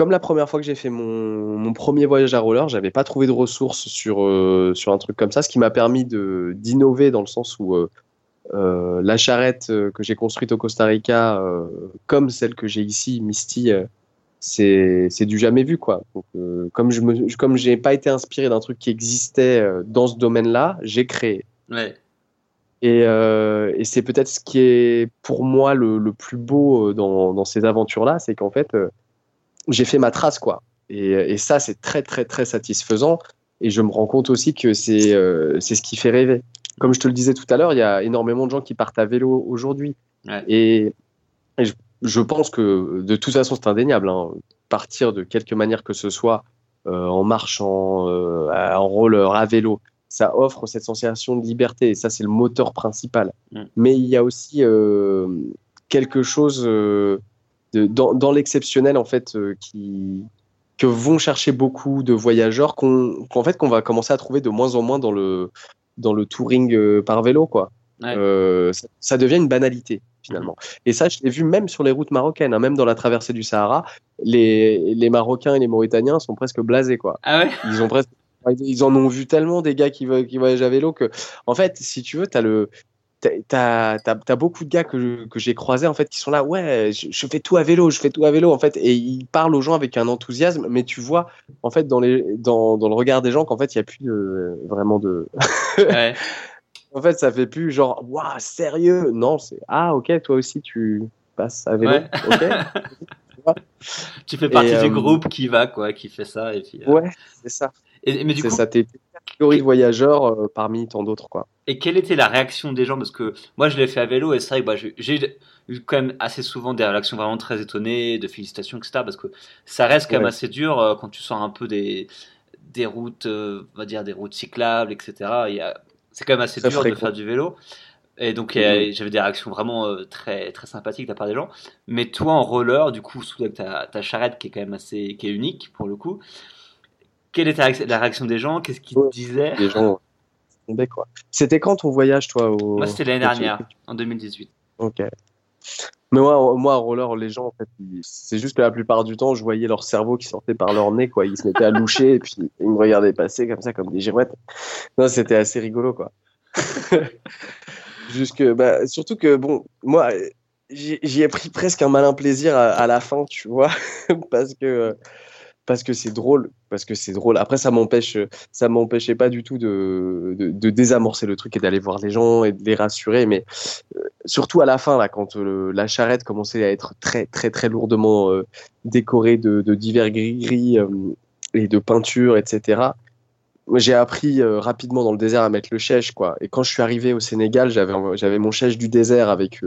comme la première fois que j'ai fait mon, mon premier voyage à roller, j'avais pas trouvé de ressources sur euh, sur un truc comme ça, ce qui m'a permis d'innover dans le sens où euh, euh, la charrette que j'ai construite au Costa Rica, euh, comme celle que j'ai ici, Misty, c'est du jamais vu quoi. Donc, comme je comme j'ai pas été inspiré d'un truc qui existait dans ce domaine-là, j'ai créé. Ouais. Et, euh, et c'est peut-être ce qui est pour moi le, le plus beau dans, dans ces aventures-là, c'est qu'en fait, j'ai fait ma trace, quoi. Et, et ça, c'est très, très, très satisfaisant. Et je me rends compte aussi que c'est euh, ce qui fait rêver. Comme je te le disais tout à l'heure, il y a énormément de gens qui partent à vélo aujourd'hui. Ouais. Et, et je, je pense que de toute façon, c'est indéniable. hein. Partir de quelque manière que ce soit, euh, en marchant, euh, en roller, à vélo, ça offre cette sensation de liberté. Et ça, c'est le moteur principal. Mm. Mais il y a aussi euh, quelque chose de, dans, dans l'exceptionnel, en fait, euh, qui que vont chercher beaucoup de voyageurs qu'on fait qu'on va commencer à trouver de moins en moins dans le dans le touring euh, par vélo quoi. Ouais. Euh, ça, ça devient une banalité finalement. Et ça je l'ai vu même sur les routes marocaines, hein, même dans la traversée du Sahara, les les Marocains et les Mauritaniens sont presque blasés quoi. Ah ouais? Ils ont presque ils en ont vu tellement des gars qui, qui voyagent à vélo que en fait si tu veux t'as le t'as t'as beaucoup de gars que, que j'ai croisés en fait qui sont là ouais je, je fais tout à vélo je fais tout à vélo en fait et ils parlent aux gens avec un enthousiasme mais tu vois en fait dans les dans, dans le regard des gens qu'en fait il y a plus de, vraiment de Ouais. <laughs> en fait ça fait plus genre waouh sérieux? Non c'est ah ok toi aussi tu passes à vélo Ouais. ok <laughs> Tu fais partie Et, du euh, groupe qui va, quoi, qui fait ça. Et, puis, euh, ouais c'est ça et, mais du coup, ça catégorie de voyageurs euh, parmi tant d'autres quoi Et quelle était la réaction des gens? Parce que moi, je l'ai fait à vélo et c'est vrai que bah, j'ai- eu quand même assez souvent des réactions vraiment très étonnées, de félicitations, etc. Parce que ça reste quand même Ouais. assez dur euh, quand tu sors un peu des, des routes, euh, on va dire des routes cyclables, etc. C'est quand même assez dur de faire du vélo. Et donc, a- j'avais des réactions vraiment euh, très, très sympathiques de la part des gens. Mais toi, en roller, du coup, sous ta, ta charrette qui est quand même assez, qui est unique pour le coup, quelle était la réaction- des gens? Qu'est-ce qu'ils Ouais. disaient? Les gens tombaient, quoi c'était quand ton voyage toi au Moi, c'était l'année dernière, en 2018. Ok. Mais moi, moi, en roller, les gens, en fait, ils- c'est juste que la plupart du temps, je voyais leur cerveau qui sortait par leur nez, quoi. Ils se mettaient à loucher et puis ils me regardaient passer comme ça, comme des girouettes. Non, c'était assez rigolo, quoi. <laughs> Jusque, bah, surtout que, bon, moi, j'y ai pris presque un malin plaisir à, à la fin, tu vois, <laughs> parce que, parce que c'est drôle, parce que c'est drôle. Après, ça m'empêche, ça m'empêchait pas du tout de, de, désamorcer le truc et d'aller voir les gens et de les rassurer, mais euh, surtout à la fin, là, quand euh, la charrette commençait à être très, très, très lourdement euh, décorée de, divers gris-gris, et de peinture, etc. J'ai appris rapidement dans le désert à mettre le chèche, quoi. Et quand je suis arrivé au Sénégal, j'avais j'avais mon chèche du désert avec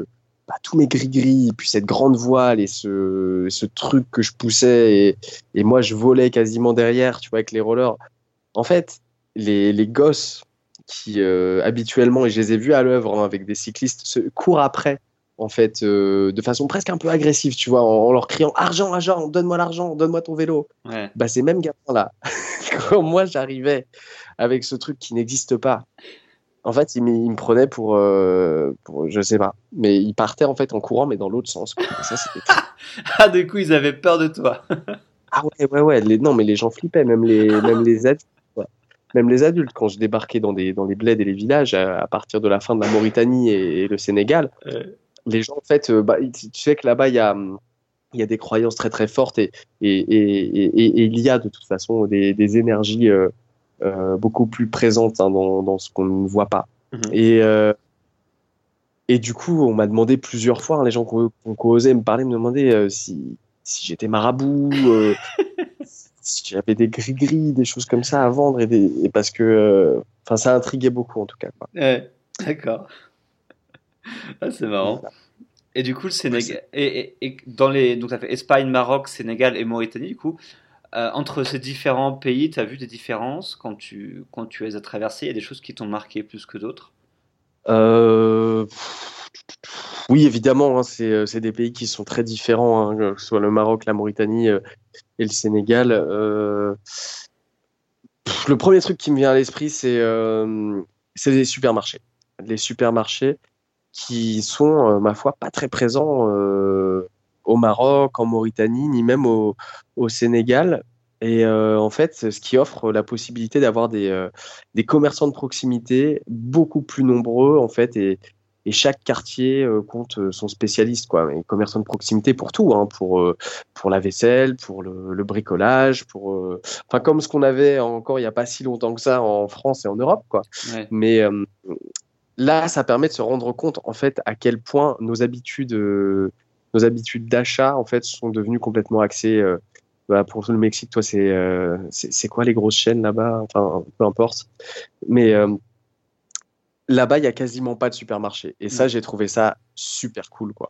bah, tous mes gris-gris, puis cette grande voile et ce, ce truc que je poussais et, et, moi je volais quasiment derrière, tu vois, avec les rollers. En fait, les, les gosses qui euh, habituellement, et je les ai vus à l'œuvre hein, avec des cyclistes, se courent après, en fait, euh, de façon presque un peu agressive, tu vois, en, leur criant argent, argent, donne-moi l'argent, donne-moi ton vélo. Ouais. Bah, ces mêmes gamins-là, <laughs> quand moi j'arrivais avec ce truc qui n'existe pas, en fait, il, me prenait pour, euh, pour, je sais pas, mais il partait en fait en courant, mais dans l'autre sens. Quoi. Ça, <laughs> ah, du coup, ils avaient peur de toi. <laughs> ah ouais, ouais, ouais. Les, non, mais les gens flippaient, même les, même les adultes. Ouais. Même les adultes, quand je débarquais dans des, dans les bleds et les villages, à, partir de la fin de la Mauritanie et, le Sénégal, euh. les gens, en fait, euh, bah, tu sais que là-bas, il y a, il y a des croyances très très fortes et, et, et, et, il y a de toute façon des, des énergies. Euh, euh, beaucoup plus présente hein, dans, dans, ce qu'on ne voit pas. Mhm. Et, euh, et du coup, on m'a demandé plusieurs fois, hein, les gens qui ont, osé me parler, me demander euh, si, si j'étais marabout, <laughs> si j'avais des gris-gris, des choses comme ça à vendre, et, des, et parce que enfin ça intriguait beaucoup en tout cas. Ouais, d'accord. Ah, c'est marrant. Et du coup, le Sénégal. Et, et, et, dans les. Donc, ça fait Espagne, Maroc, Sénégal et Mauritanie, du coup. Euh, entre ces différents pays, tu as vu des différences quand tu, quand tu les as traversés Il y a des choses qui t'ont marqué plus que d'autres? Euh... Oui, évidemment, hein, euh, c'est des pays qui sont très différents, hein, que ce soit le Maroc, la Mauritanie euh, et le Sénégal. Le premier truc qui me vient à l'esprit, c'est les supermarchés. Les supermarchés qui sont, ma foi, pas très présents au Maroc, en Mauritanie, ni même au, au Sénégal. Et euh, en fait, ce qui offre la possibilité d'avoir des, euh, des commerçants de proximité beaucoup plus nombreux, en fait, et, et chaque quartier euh, compte son spécialiste, quoi. Et commerçants de proximité pour tout, hein, pour, pour la vaisselle, pour le, le bricolage, pour, enfin, comme ce qu'on avait encore il n'y a pas si longtemps que ça en France et en Europe, quoi. Ouais. Mais là, ça permet de se rendre compte, en fait, à quel point nos habitudes nos habitudes d'achat en fait sont devenues complètement axées. Bah, pour le Mexique, toi, c'est euh, c'est quoi les grosses chaînes là-bas? Enfin, peu importe. Mais euh, là-bas, il y a quasiment pas de supermarché. Et ça, mm. j'ai trouvé ça super cool, quoi.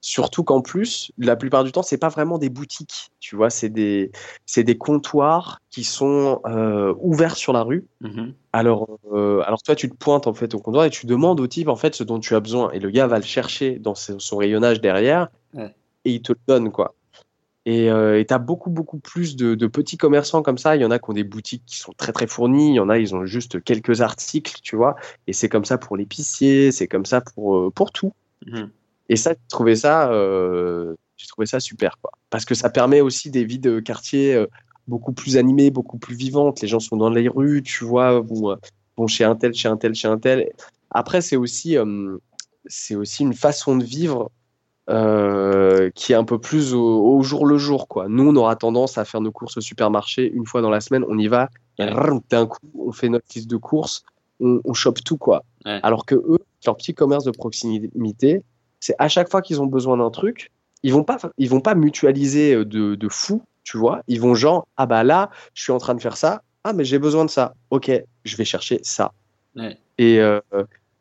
Surtout qu'en plus, la plupart du temps, c'est pas vraiment des boutiques, tu vois, c'est des, des comptoirs qui sont euh, ouverts sur la rue. Mm-hmm. Alors, euh, alors toi, tu te pointes en fait au comptoir et tu demandes au type en fait ce dont tu as besoin, et le gars va le chercher dans son rayonnage derrière ouais. et il te le donne quoi. Et euh, tu as beaucoup beaucoup plus de, de, petits commerçants comme ça. Il y en a qui ont des boutiques qui sont très très fournies. Il y en a ils ont juste quelques articles, tu vois. Et c'est comme ça pour l'épicier, c'est comme ça pour euh, pour tout. Mm-hmm. Et ça, j'ai trouvé ça, euh, j'ai trouvé ça super, quoi. Parce que ça permet aussi des vies de quartier euh, beaucoup plus animées, beaucoup plus vivantes. Les gens sont dans les rues, tu vois, vont, vont chez un tel, chez un tel, chez un tel. Après, c'est aussi, euh, c'est aussi une façon de vivre euh, qui est un peu plus au, au, jour le jour, quoi. Nous, on aura tendance à faire nos courses au supermarché une fois dans la semaine. On y va, d'un coup, on fait notre liste de courses, on, on chope tout, quoi. Ouais. Alors que eux, leur petit commerce de proximité, c'est à chaque fois qu'ils ont besoin d'un truc, ils vont pas, ils vont pas mutualiser de, de fou, tu vois. Ils vont genre, ah bah là, je suis en train de faire ça. Ah, mais j'ai besoin de ça. Ok, je vais chercher ça. Ouais. Et, euh,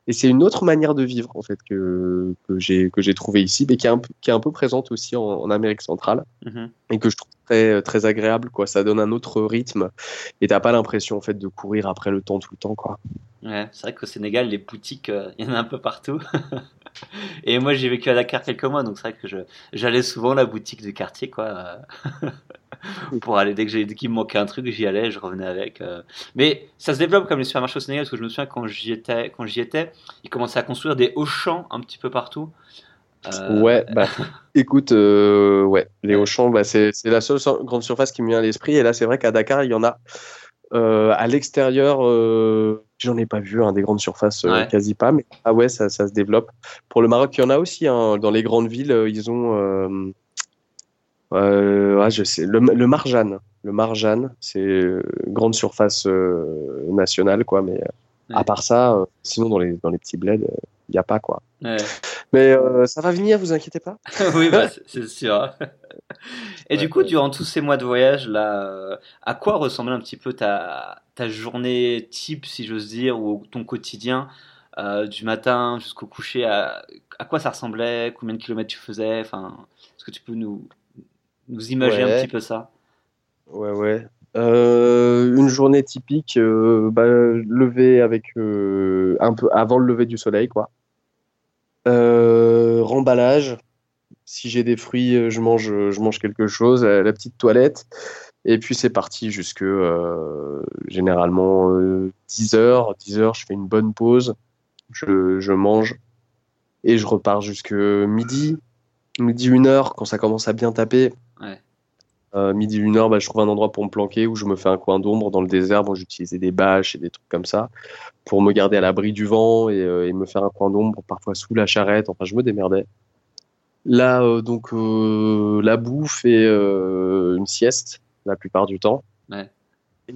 et c'est une autre manière de vivre, en fait, que, que j'ai, que j'ai trouvé ici, mais qui est un, peu, qui est un peu présente aussi en, en Amérique centrale. Mm-hmm. Et que je trouve très, très agréable, quoi. Ça donne un autre rythme. Et t'as pas l'impression, en fait, de courir après le temps tout le temps, quoi. Ouais, c'est vrai qu'au Sénégal, les boutiques, euh, il y en a un peu partout. <laughs> Et moi, j'ai vécu à Dakar quelques mois, donc c'est vrai que j'allais souvent à la boutique du quartier, quoi. <laughs> <laughs> pour aller, dès que dès qu'il me manquait un truc, j'y allais, je revenais avec. euh. Mais ça se développe comme les supermarchés au Sénégal, parce que je me souviens quand j'y étais, quand j'y étais, ils commençaient à construire des Auchan un petit peu partout. Euh, Ouais, bah, <laughs> écoute, euh, ouais, les Auchan, bah, c'est, la seule grande surface qui me vient à l'esprit. Et là, c'est vrai qu'à Dakar, il y en a. À l'extérieur, j'en ai pas vu, hein, des grandes surfaces, Ouais. quasi pas. Mais ah ouais, ça, ça se développe. Pour le Maroc, il y en a aussi. Hein, dans les grandes villes, ils ont. Euh, ah, je sais, le, le Marjan. Le Marjan, c'est euh, grande surface euh, nationale, quoi. Mais à part ça, euh, sinon dans les dans les petits bleds, il n'y a pas quoi. ouais. Mais ça va venir, vous inquiétez pas. <laughs> oui, bah, <laughs> c'est sûr. Et du coup, durant tous ces mois de voyage, là, à quoi ressemblait un petit peu ta, ta journée type, si j'ose dire, ou ton quotidien, du matin jusqu'au coucher à, à, quoi ça ressemblait? Combien de kilomètres tu faisais? Enfin, est-ce que tu peux nous, nous imaginer un petit peu ça Ouais, ouais. Euh, une journée typique, euh, bah, lever avec euh, un peu avant le lever du soleil, quoi. remballage. Si j'ai des fruits, je mange, je mange quelque chose. La petite toilette. Et puis c'est parti jusque généralement 10 heures. 10 heures, je fais une bonne pause. Je, je mange et je repars jusque midi, midi une heure quand ça commence à bien taper. Ouais. Euh, midi, une heure, bah, je trouve un endroit pour me planquer où je me fais un coin d'ombre dans le désert. Bon, j'utilisais des bâches et des trucs comme ça pour me garder à l'abri du vent et, euh, et, me faire un coin d'ombre, parfois sous la charrette. Enfin, je me démerdais. Là, euh, donc, la bouffe et une sieste la plupart du temps. Ouais.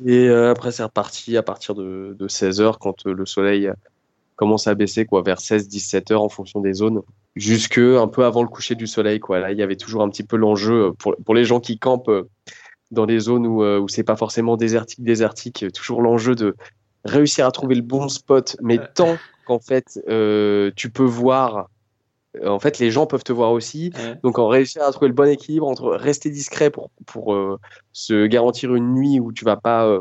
Et après, c'est reparti à partir de, de 16 heures quand le soleil commence à baisser, quoi, vers 16-17 heures en fonction des zones jusque un peu avant le coucher du soleil. Quoi. Là, il y avait toujours un petit peu l'enjeu pour, pour les gens qui campent euh, dans des zones où, euh, où c'est pas forcément désertique, désertique, toujours l'enjeu de réussir à trouver le bon spot, mais tant qu'en fait euh, tu peux voir. En fait, les gens peuvent te voir aussi. Ouais. Donc, en réussir à trouver le bon équilibre entre rester discret pour, pour euh, se garantir une nuit où tu vas pas euh,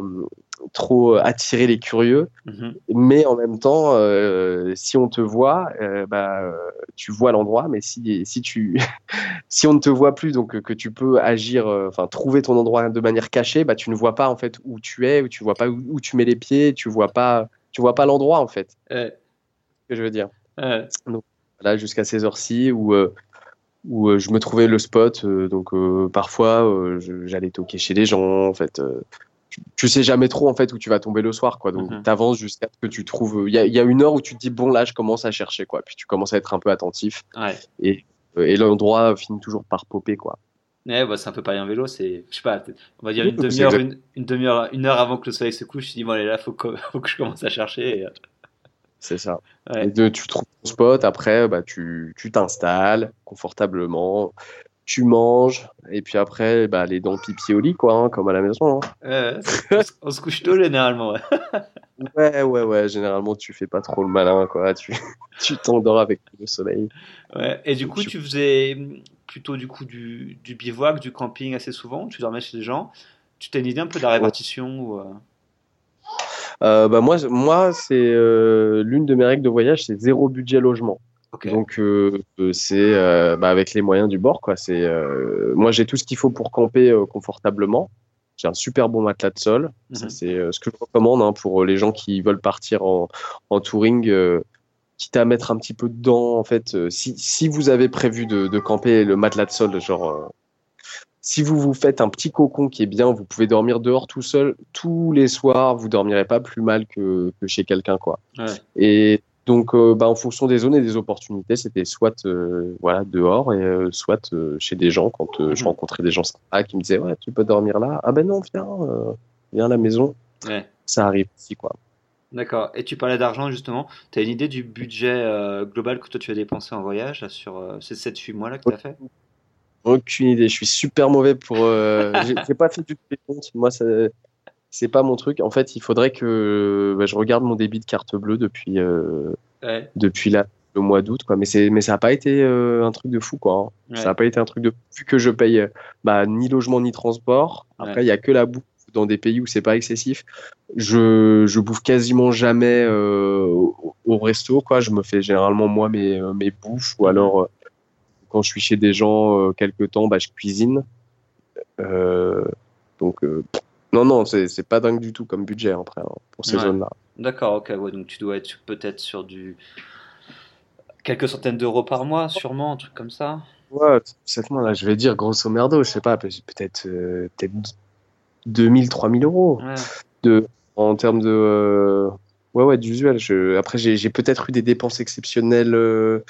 trop attirer les curieux, Mhm. mais en même temps, euh, si on te voit, euh, bah, euh, tu vois l'endroit, mais si, si, tu, <laughs> si on ne te voit plus, donc euh, que tu peux agir, euh, enfin trouver ton endroit de manière cachée, bah, tu ne vois pas en fait où tu es, où tu vois pas où, où tu mets les pieds, tu vois pas, tu vois pas l'endroit en fait. Ouais. Ce que je veux dire. Ouais. Là, jusqu'à ces heures-ci où, euh, où euh, je me trouvais le spot, euh, donc parfois j'allais toquer chez les gens, en fait. tu, sais jamais trop en fait où tu vas tomber le soir, quoi. Donc Mhm. t'avances jusqu'à ce que tu trouves. Il y a, y a une heure où tu te dis bon là, je commence à chercher, quoi. Puis tu commences à être un peu attentif Ouais. et, et l'endroit finit toujours par popper, quoi. Ouais, bah, c'est un peu pareil en vélo, c'est, je sais pas, on va dire une <laughs> demi-heure, une, une demi-heure, une heure avant que le soleil se couche, je dis, bon, allez, là, faut que, <laughs> faut que je commence à chercher. et, C'est ça. Ouais. Et de, tu trouves ton spot, après, bah, tu tu t'installes confortablement, tu manges, et puis après, bah, les dents pipi au lit, quoi, hein, comme à la maison. hein. Ouais, on, se- couche tôt généralement. Ouais. <laughs> Ouais, ouais, ouais. Généralement, tu fais pas trop le malin, quoi. Tu <laughs> tu t'endors avec le soleil. Ouais. Et du coup, Tu- tu faisais plutôt du coup du, du bivouac, du camping assez souvent. Tu dormais chez des gens. Tu t'as une idée un peu de la répartition ou, euh, Euh, bah moi, moi, c'est euh, l'une de mes règles de voyage, c'est zéro budget logement. Donc euh, euh, c'est euh, bah, avec les moyens du bord, quoi. C'est euh, moi, j'ai tout ce qu'il faut pour camper euh, confortablement. J'ai un super bon matelas de sol. Ça, Mhm. c'est euh, ce que je recommande hein, pour les gens qui veulent partir en, en touring. euh, quitte à mettre un petit peu dedans, en fait, euh, si, si vous avez prévu de, de camper le matelas de sol, genre, euh, si vous vous faites un petit cocon qui est bien, vous pouvez dormir dehors tout seul tous les soirs, vous dormirez pas plus mal que, que chez quelqu'un, quoi. Ouais. Et donc, euh, bah, en fonction des zones et des opportunités, c'était soit euh, voilà dehors et euh, soit chez des gens quand je Mhm. rencontrais des gens sympas qui me disaient ouais tu peux dormir là ah ben non viens viens à la maison Ouais. ça arrive aussi quoi D'accord. Et tu parlais d'argent justement. Tu as une idée du budget global que toi tu as dépensé en voyage là, sur ces 7-8 mois là que tu as fait? Aucune idée je suis super mauvais pour euh, <laughs> j'ai pas fait du tout les comptes moi c'est pas mon truc en fait il faudrait que bah, je regarde mon débit de carte bleue depuis euh, Ouais. depuis là le mois d'août quoi mais c'est mais ça a pas été euh, un truc de fou quoi hein. Ouais. ça a pas été un truc de vu que je paye bah, ni logement ni transport après il Ouais. y a que la bouffe dans des pays où c'est pas excessif je je bouffe quasiment jamais au, au resto quoi je me fais généralement moi mes mes bouffes ou alors quand je suis chez des gens euh, quelque temps bah je cuisine euh, donc euh, non non c'est pas dingue du tout comme budget après hein, pour ces Ouais. zones là D'accord. Ok. Ouais. Donc tu dois être peut-être sur du quelques centaines d'euros par mois, sûrement, un truc comme ça. Ouais, cette mois là, je vais dire grosso merdo, je sais pas, peut-être euh, peut-être 2000, 3000 euros Ouais. de en termes de euh, ouais ouais d'usuel. Je, après j'ai j'ai peut-être eu des dépenses exceptionnelles. euh,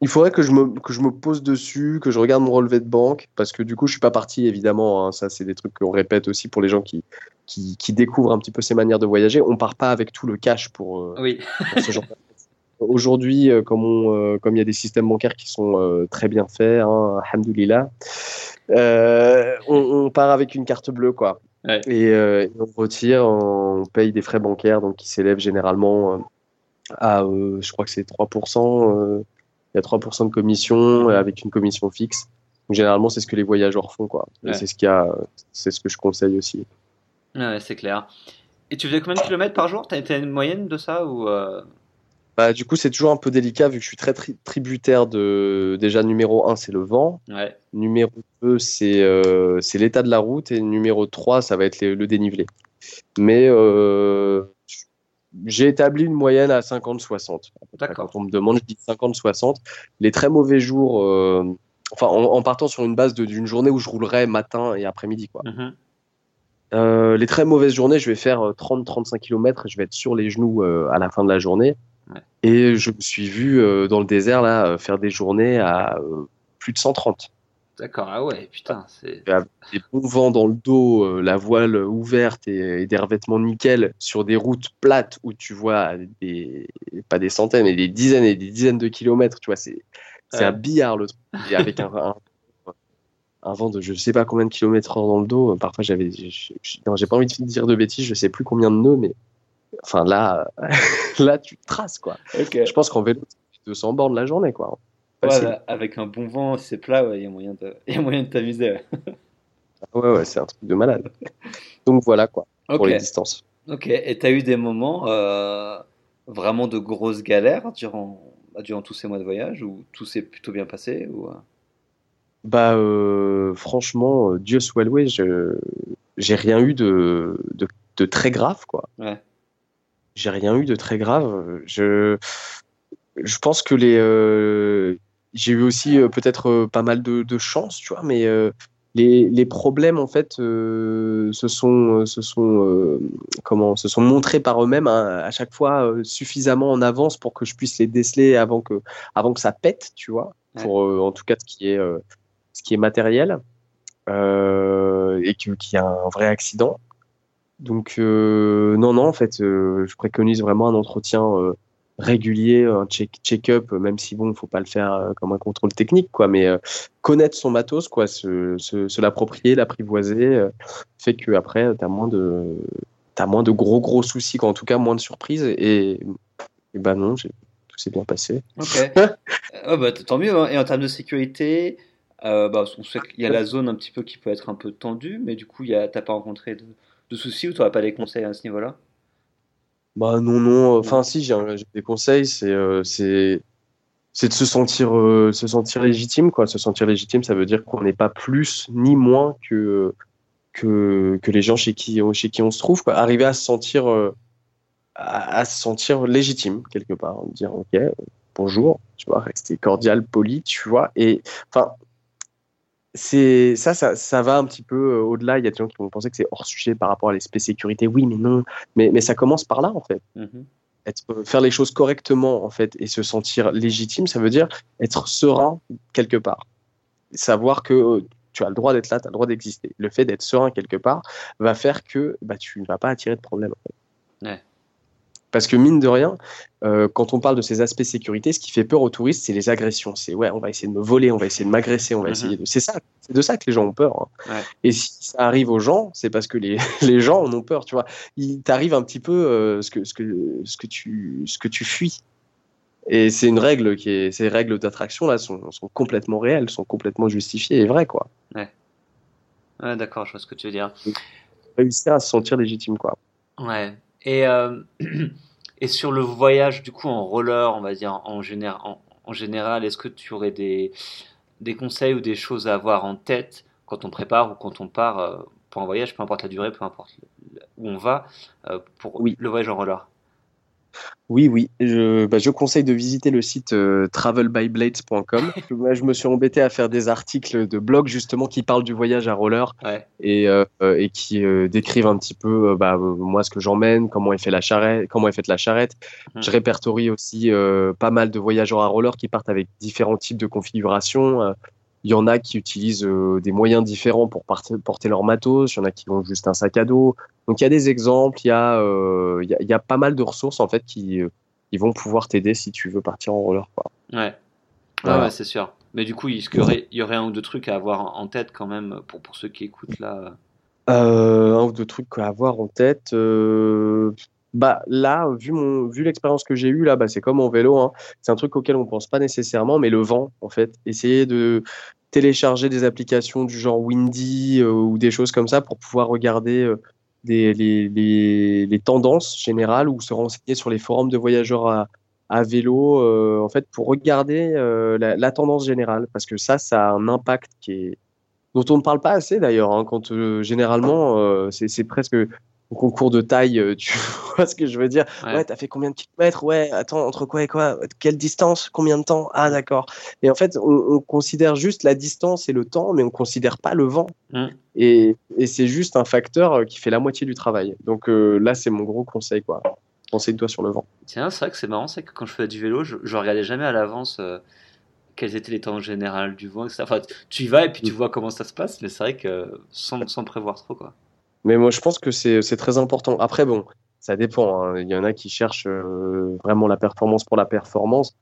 il faudrait que je me que je me pose dessus, que je regarde mon relevé de banque parce que du coup je suis pas parti évidemment. hein, ça c'est des trucs qu'on répète aussi pour les gens qui qui qui découvrent un petit peu ces manières de voyager. On part pas avec tout le cash pour, euh, Oui. pour ce genre. de- aujourd'hui, comme on, comme il y a des systèmes bancaires qui sont très bien faits, hein, alhamdoulilah, on, part avec une carte bleue, quoi. Et, on retire, on paye des frais bancaires, donc qui s'élèvent généralement à, je crois que c'est 3%. Il y a 3% de commission avec une commission fixe. généralement, c'est ce que les voyageurs font, quoi. C'est ce qu'il a, c'est ce que je conseille aussi. Ouais, c'est clair. Et tu faisais combien de kilomètres par jour? T'as été une moyenne de ça ou euh? bah, du coup, c'est toujours un peu délicat vu que je suis très tributaire de. Déjà, numéro 1, c'est le vent. Ouais. Numéro 2, euh, c'est l'état de la route. Et numéro 3, ça va être le dénivelé. Mais euh, j'ai établi une moyenne à 50-60. Quand on me demande, je dis 50-60. Les très mauvais jours, enfin, en, partant sur une base d'une journée où je roulerais matin et après-midi. quoi. Mm-hmm. Euh, les très mauvaises journées, je vais faire 30-35 euh, km, je vais être sur les genoux euh, à la fin de la journée. Et je me suis vu dans le désert là faire des journées à plus de 130. D'accord, ah ouais, putain. C'est... Des bons vents dans le dos, la voile ouverte et, des revêtements nickel sur des routes plates où tu vois des, pas des centaines, mais des dizaines et des dizaines de kilomètres, tu vois, c'est, c'est un billard le truc. avec un, un vent de je sais pas combien de kilomètres heure dans le dos. Parfois, j'avais, j'ai pas envie de dire de bêtises, je sais plus combien de nœuds, mais enfin là, <laughs> là, tu traces quoi. Je pense qu'en vélo, tu 200 bornes la journée quoi. Avec un bon vent, c'est plat, il y a moyen de, <laughs> y a moyen de t'amuser. ouais, ouais, c'est un truc de malade. Donc voilà quoi pour les distances. Ok, et tu as eu des moments euh, vraiment de grosses galères durant, durant tous ces mois de voyage ou tout s'est plutôt bien passé ou... Euh? Bah, euh, franchement, Dieu soit loué, je j'ai rien eu de, de, de, très grave, quoi. Ouais. J'ai rien eu de très grave. Je, je pense que les. Euh, j'ai eu aussi peut-être pas mal de, de, chance, tu vois, mais les, les, problèmes, en fait, se sont, se sont, comment, se sont montrés par eux-mêmes hein, à chaque fois suffisamment en avance pour que je puisse les déceler avant que, avant que ça pète, tu vois. Pour, en tout cas, ce qui est ce qui est matériel, euh, et qu'il y a un vrai accident. Donc euh, non, non, en fait, euh, je préconise vraiment un entretien régulier, un check-up, même si bon, il faut pas le faire comme un contrôle technique, quoi, mais connaître son matos, quoi, se, se, l'approprier, l'apprivoiser, fait que après, t'as moins de, as moins de gros gros soucis, quoi, en tout cas moins de surprises, et, et bah non, tout s'est bien passé. Ok. <laughs> oh bah, tant mieux. Hein. Et en termes de sécurité, euh, bah, on sait qu'il y a la zone un petit peu qui peut être un peu tendue, mais du coup, tu n'as pas rencontré de, soucis ou tu n'auras pas des conseils à ce niveau-là? Bah non, non. Enfin, si, j'ai des conseils. C'est euh, c'est de se sentir, euh, se sentir légitime. Quoi. Se sentir légitime, ça veut dire qu'on n'est pas plus ni moins que, que, que les gens chez qui, chez qui on se trouve. Quoi. Arriver à se sentir, à, à, se sentir légitime quelque part. Dire, ok, bonjour, tu vois, rester cordial, poli, tu vois. Et enfin, c'est ça, ça, ça, va un petit peu euh, au-delà. Il y a des gens qui vont penser que c'est hors sujet par rapport à l'aspect sécurité. Oui, mais non. Mais, mais ça commence par là, en fait. Mm-hmm. Être, euh, faire les choses correctement, en fait, et se sentir légitime, ça veut dire être serein quelque part. Savoir que euh, tu as le droit d'être là, tu as le droit d'exister. Le fait d'être serein quelque part va faire que bah, tu ne vas pas attirer de problème. En ouais. Parce que mine de rien, euh, quand on parle de ces aspects sécurité, ce qui fait peur aux touristes, c'est les agressions. C'est ouais, on va essayer de me voler, on va essayer de m'agresser, on va mhm. essayer de. C'est ça, c'est de ça que les gens ont peur. Hein. Et si ça arrive aux gens, c'est parce que les, <laughs> les gens en ont peur. Tu vois, il t'arrive un petit peu euh, ce que ce que ce que tu ce que tu fuis. Et c'est une règle qui est ces règles d'attraction là sont, sont complètement réelles, sont complètement justifiées et vraies quoi. Ouais. ouais D'accord, je vois ce que tu veux dire. Réussir à se sentir légitime quoi. Ouais. Et, euh, <clears throat> et sur le voyage, du coup, en roller, on va dire en, général, en, général est-ce que tu aurais des, des conseils ou des choses à avoir en tête quand on prépare ou quand on part euh, pour un voyage, peu importe la durée, peu importe où on va, euh, pour oui. le voyage en roller? Oui, oui. Je, bah, je, conseille de visiter le site euh, travelbyblades.com. <laughs> je me suis embêté à faire des articles de blog justement qui parlent du voyage à roller et, euh, et, qui euh, décrivent un petit peu bah, moi ce que j'emmène, comment est fait la charrette, comment est faite la charrette. Mhm. Je répertorie aussi pas mal de voyageurs à roller qui partent avec différents types de configurations. Il y en a qui utilisent des moyens différents pour porter leur matos. Il y en a qui ont juste un sac à dos. Donc il y a des exemples, il y a, euh, il y, a, pas mal de ressources en fait qui, il ils vont pouvoir t'aider si tu veux partir en roller. Quoi. Ouais. Ouais, c'est sûr. Mais du coup, il y, aurait, il y aurait un ou deux trucs à avoir en tête quand même pour, pour ceux qui écoutent là. Euh, un ou deux trucs à avoir en tête. Euh, bah là, vu mon, vu l'expérience que j'ai eue là, bah c'est comme en vélo. Hein. C'est un truc auquel on pense pas nécessairement, mais le vent, en fait, essayer de télécharger des applications du genre Windy euh, ou des choses comme ça pour pouvoir regarder des, les, les, les, tendances générales ou se renseigner sur les forums de voyageurs à, à vélo, en fait, pour regarder la, tendance générale, parce que ça, ça a un impact qui est dont on ne parle pas assez d'ailleurs. Hein, quand euh, généralement, euh, c'est presque au concours de taille, euh, tu <laughs> vois ce que je veux dire Ouais, t'as fait combien de kilomètres Ouais, attends, entre quoi et quoi Quelle distance Combien de temps Ah, d'accord. Et en fait, on, considère juste la distance et le temps, mais on considère pas le vent. Mmh. Et, et c'est juste un facteur qui fait la moitié du travail. Donc là, c'est mon gros conseil, quoi. Conseille-toi sur le vent. Tiens, c'est vrai que c'est marrant, c'est que quand je fais du vélo, je, je regardais jamais à l'avance quels étaient les temps généraux du vent, etc. Enfin, tu y vas et puis tu mm. vois comment ça se passe, mais c'est vrai que sans, sans, prévoir trop, quoi. Mais moi, je pense que c'est très important. Après, bon, ça dépend. Hein. Il y en a qui cherchent euh, vraiment la performance pour la performance.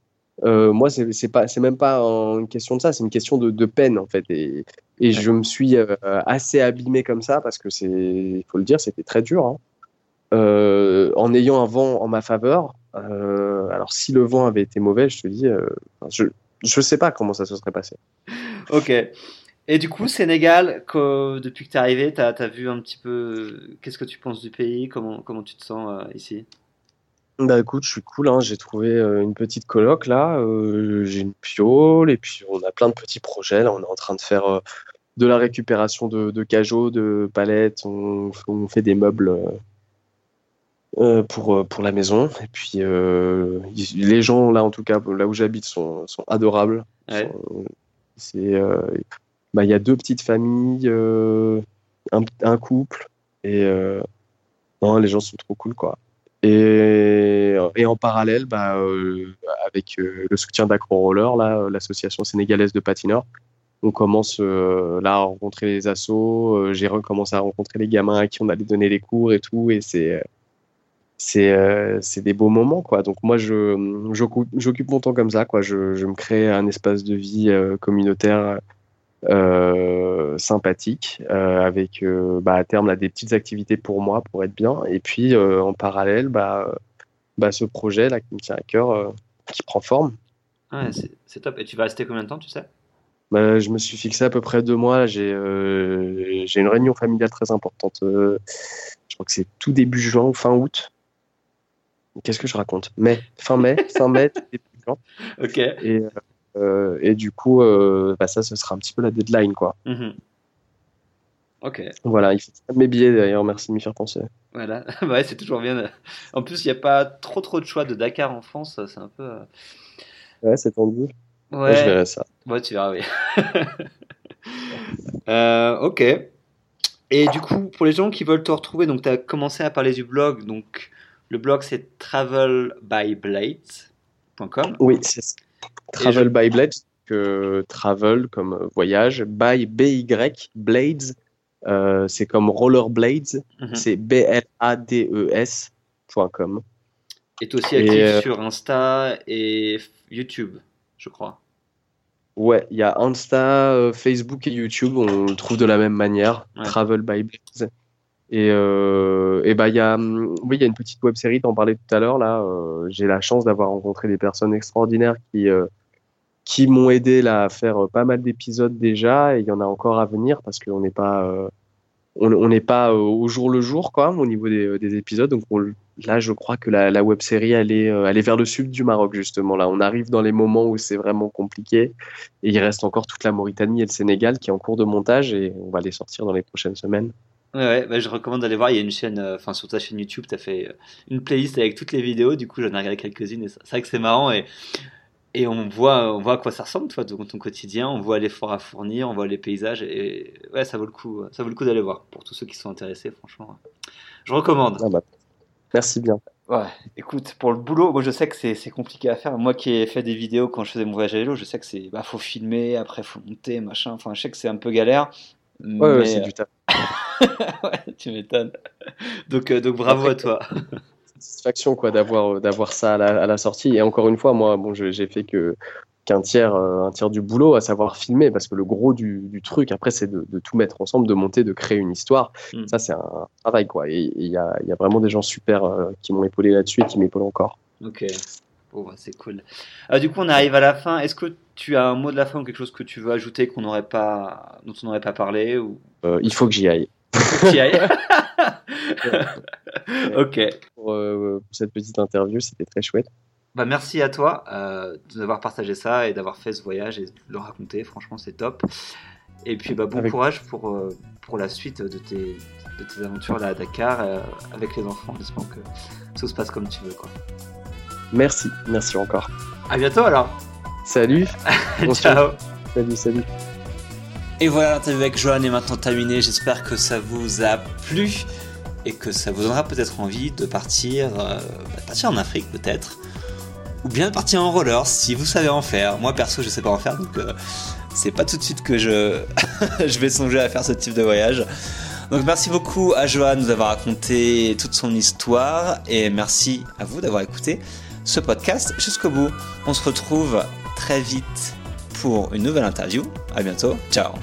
Euh, moi, c'est pas, c'est même pas une question de ça, c'est une question de, de, peine en fait. Et, et je me suis euh, assez abîmé comme ça parce que c'est, il faut le dire, c'était très dur. Hein. en ayant un vent en ma faveur. alors, si le vent avait été mauvais, je te dis, je, je sais pas comment ça se serait passé. ok. Et du coup, Sénégal, que, depuis que tu es arrivé, tu as, vu un petit peu. Qu'est-ce que tu penses du pays? Comment, comment tu te sens euh, ici? Bah écoute, je suis cool. Hein. J'ai trouvé euh, une petite coloc là. Euh, j'ai une piole et puis on a plein de petits projets. Là, on est en train de faire de la récupération de, de cajots, de palettes. On, on fait des meubles euh, pour, euh, pour la maison. Et puis, euh, les gens, là, en tout cas, là où j'habite, sont, sont adorables. C'est, bah, y a deux petites familles, un, un, couple, et non, les gens sont trop cool, quoi. Et, et en parallèle, bah, avec le soutien d'Acro Roller, l'association sénégalaise de patineurs, on commence là à rencontrer les assos. J'ai recommencé à rencontrer les gamins à qui on allait donner les cours et tout. Et c'est euh, des beaux moments quoi donc moi j'occupe mon temps comme ça quoi je, me crée un espace de vie euh, communautaire euh, sympathique avec bah, à terme là des petites activités pour moi pour être bien. Et puis en parallèle bah, bah, ce projet là qui me tient à cœur qui prend forme. Ouais, c'est top. Et tu vas rester combien de temps tu sais? Bah, je me suis fixé à peu près deux mois j'ai j'ai une réunion familiale très importante je crois que c'est tout début juin ou fin août. Qu'est-ce que je raconte? Mai, fin mai, fin mai, <laughs> Ok. Et, euh, et du coup, euh, bah ça, ce sera un petit peu la deadline, quoi. Mhm. Ok. Voilà, il faut mes billets d'ailleurs, merci de m'y faire penser. Voilà, <laughs> ouais, c'est toujours bien. En plus, il n'y a pas trop trop de choix de Dakar en France, c'est un peu. Euh, ouais, c'est tendu. Ouais. je verrai ça. Ouais, tu verras, oui. <laughs> ok. Et du coup, pour les gens qui veulent te retrouver, donc tu as commencé à parler du blog, donc le blog, c'est travelbyblades.com. Oui, c'est Travelbyblades, que travel comme voyage, by BY, blades, euh, c'est comme rollerblades, mhm. c'est B-L-A-D-E-S.com. Et tu aussi actif euh, sur Insta et YouTube, je crois. Ouais, il y a Insta, euh, Facebook et YouTube, on le trouve de la même manière, Travel by Blades. Et, euh, bah il y a, oui, il y a une petite web série, t'en parlais tout à l'heure là. Euh, j'ai la chance d'avoir rencontré des personnes extraordinaires qui euh, qui m'ont aidé là à faire pas mal d'épisodes déjà, et il y en a encore à venir parce qu'on n'est pas euh, on n'est pas au jour le jour quoi au niveau des, des épisodes. Donc là, je crois que la, la web série elle est elle est vers le sud du Maroc justement. Là, on arrive dans les moments où c'est vraiment compliqué, et il reste encore toute la Mauritanie et le Sénégal qui est en cours de montage, et on va les sortir dans les prochaines semaines. Ouais, ouais bah, je recommande d'aller voir. Il y a une chaîne, euh, enfin sur ta chaîne YouTube, tu as fait euh, une playlist avec toutes les vidéos. Du coup, j'en ai regardé quelques-unes c'est vrai que c'est marrant et et on voit on voit à quoi ça ressemble toi ton, ton quotidien. On voit l'effort à fournir, on voit les paysages et ouais, ça vaut le coup. Ça vaut le coup d'aller voir pour tous ceux qui sont intéressés. Franchement, je recommande. Ah bah, merci bien. Ouais, écoute, pour le boulot, moi je sais que c'est compliqué à faire. Moi qui ai fait des vidéos quand je faisais mon voyage à vélo, je sais que c'est bah faut filmer, après faut monter, machin. Enfin, je sais que c'est un peu galère. Ouais, c'est du taf. <laughs> <laughs> ouais, tu m'étonnes. Donc, euh, donc bravo à toi. satisfaction quoi d'avoir d'avoir ça à la, à la, sortie. Et encore une fois, moi, bon, j'ai fait que qu'un tiers, un tiers du boulot, à savoir filmer, parce que le gros du, du truc, après, c'est de, de, tout mettre ensemble, de monter, de créer une histoire. Mm. Ça, c'est un travail, quoi. Et il y a, y a, vraiment des gens super qui m'ont épaulé là-dessus et qui m'épaulent encore. Ok. Bah, c'est cool. Euh, du coup, on arrive à la fin. Est-ce que tu as un mot de la fin ou quelque chose que tu veux ajouter qu'on n'aurait pas, dont on n'aurait pas parlé ou... Euh, il faut que j'y aille. <laughs> Ok. Pour, euh, pour, cette petite interview, c'était très chouette. Bah, merci à toi euh, d'avoir partagé ça et d'avoir fait ce voyage et de le raconter. Franchement, c'est top. Et puis, bah, bon avec... courage pour, euh, pour la suite de tes, de tes aventures là à Dakar euh, avec les enfants. J'espère que tout se passe comme tu veux. Quoi. Merci, merci encore. À bientôt alors. Salut. <laughs> Ciao. Salut, salut. Et voilà, l'interview avec Johan est maintenant terminée. J'espère que ça vous a plu et que ça vous donnera peut-être envie de partir, euh, de partir en Afrique peut-être, ou bien de partir en roller si vous savez en faire. Moi perso, je sais pas en faire, donc euh, c'est pas tout de suite que je <laughs> je vais songer à faire ce type de voyage. Donc merci beaucoup à Johan de nous avoir raconté toute son histoire et merci à vous d'avoir écouté ce podcast jusqu'au bout. On se retrouve très vite pour une nouvelle interview. À bientôt. Ciao.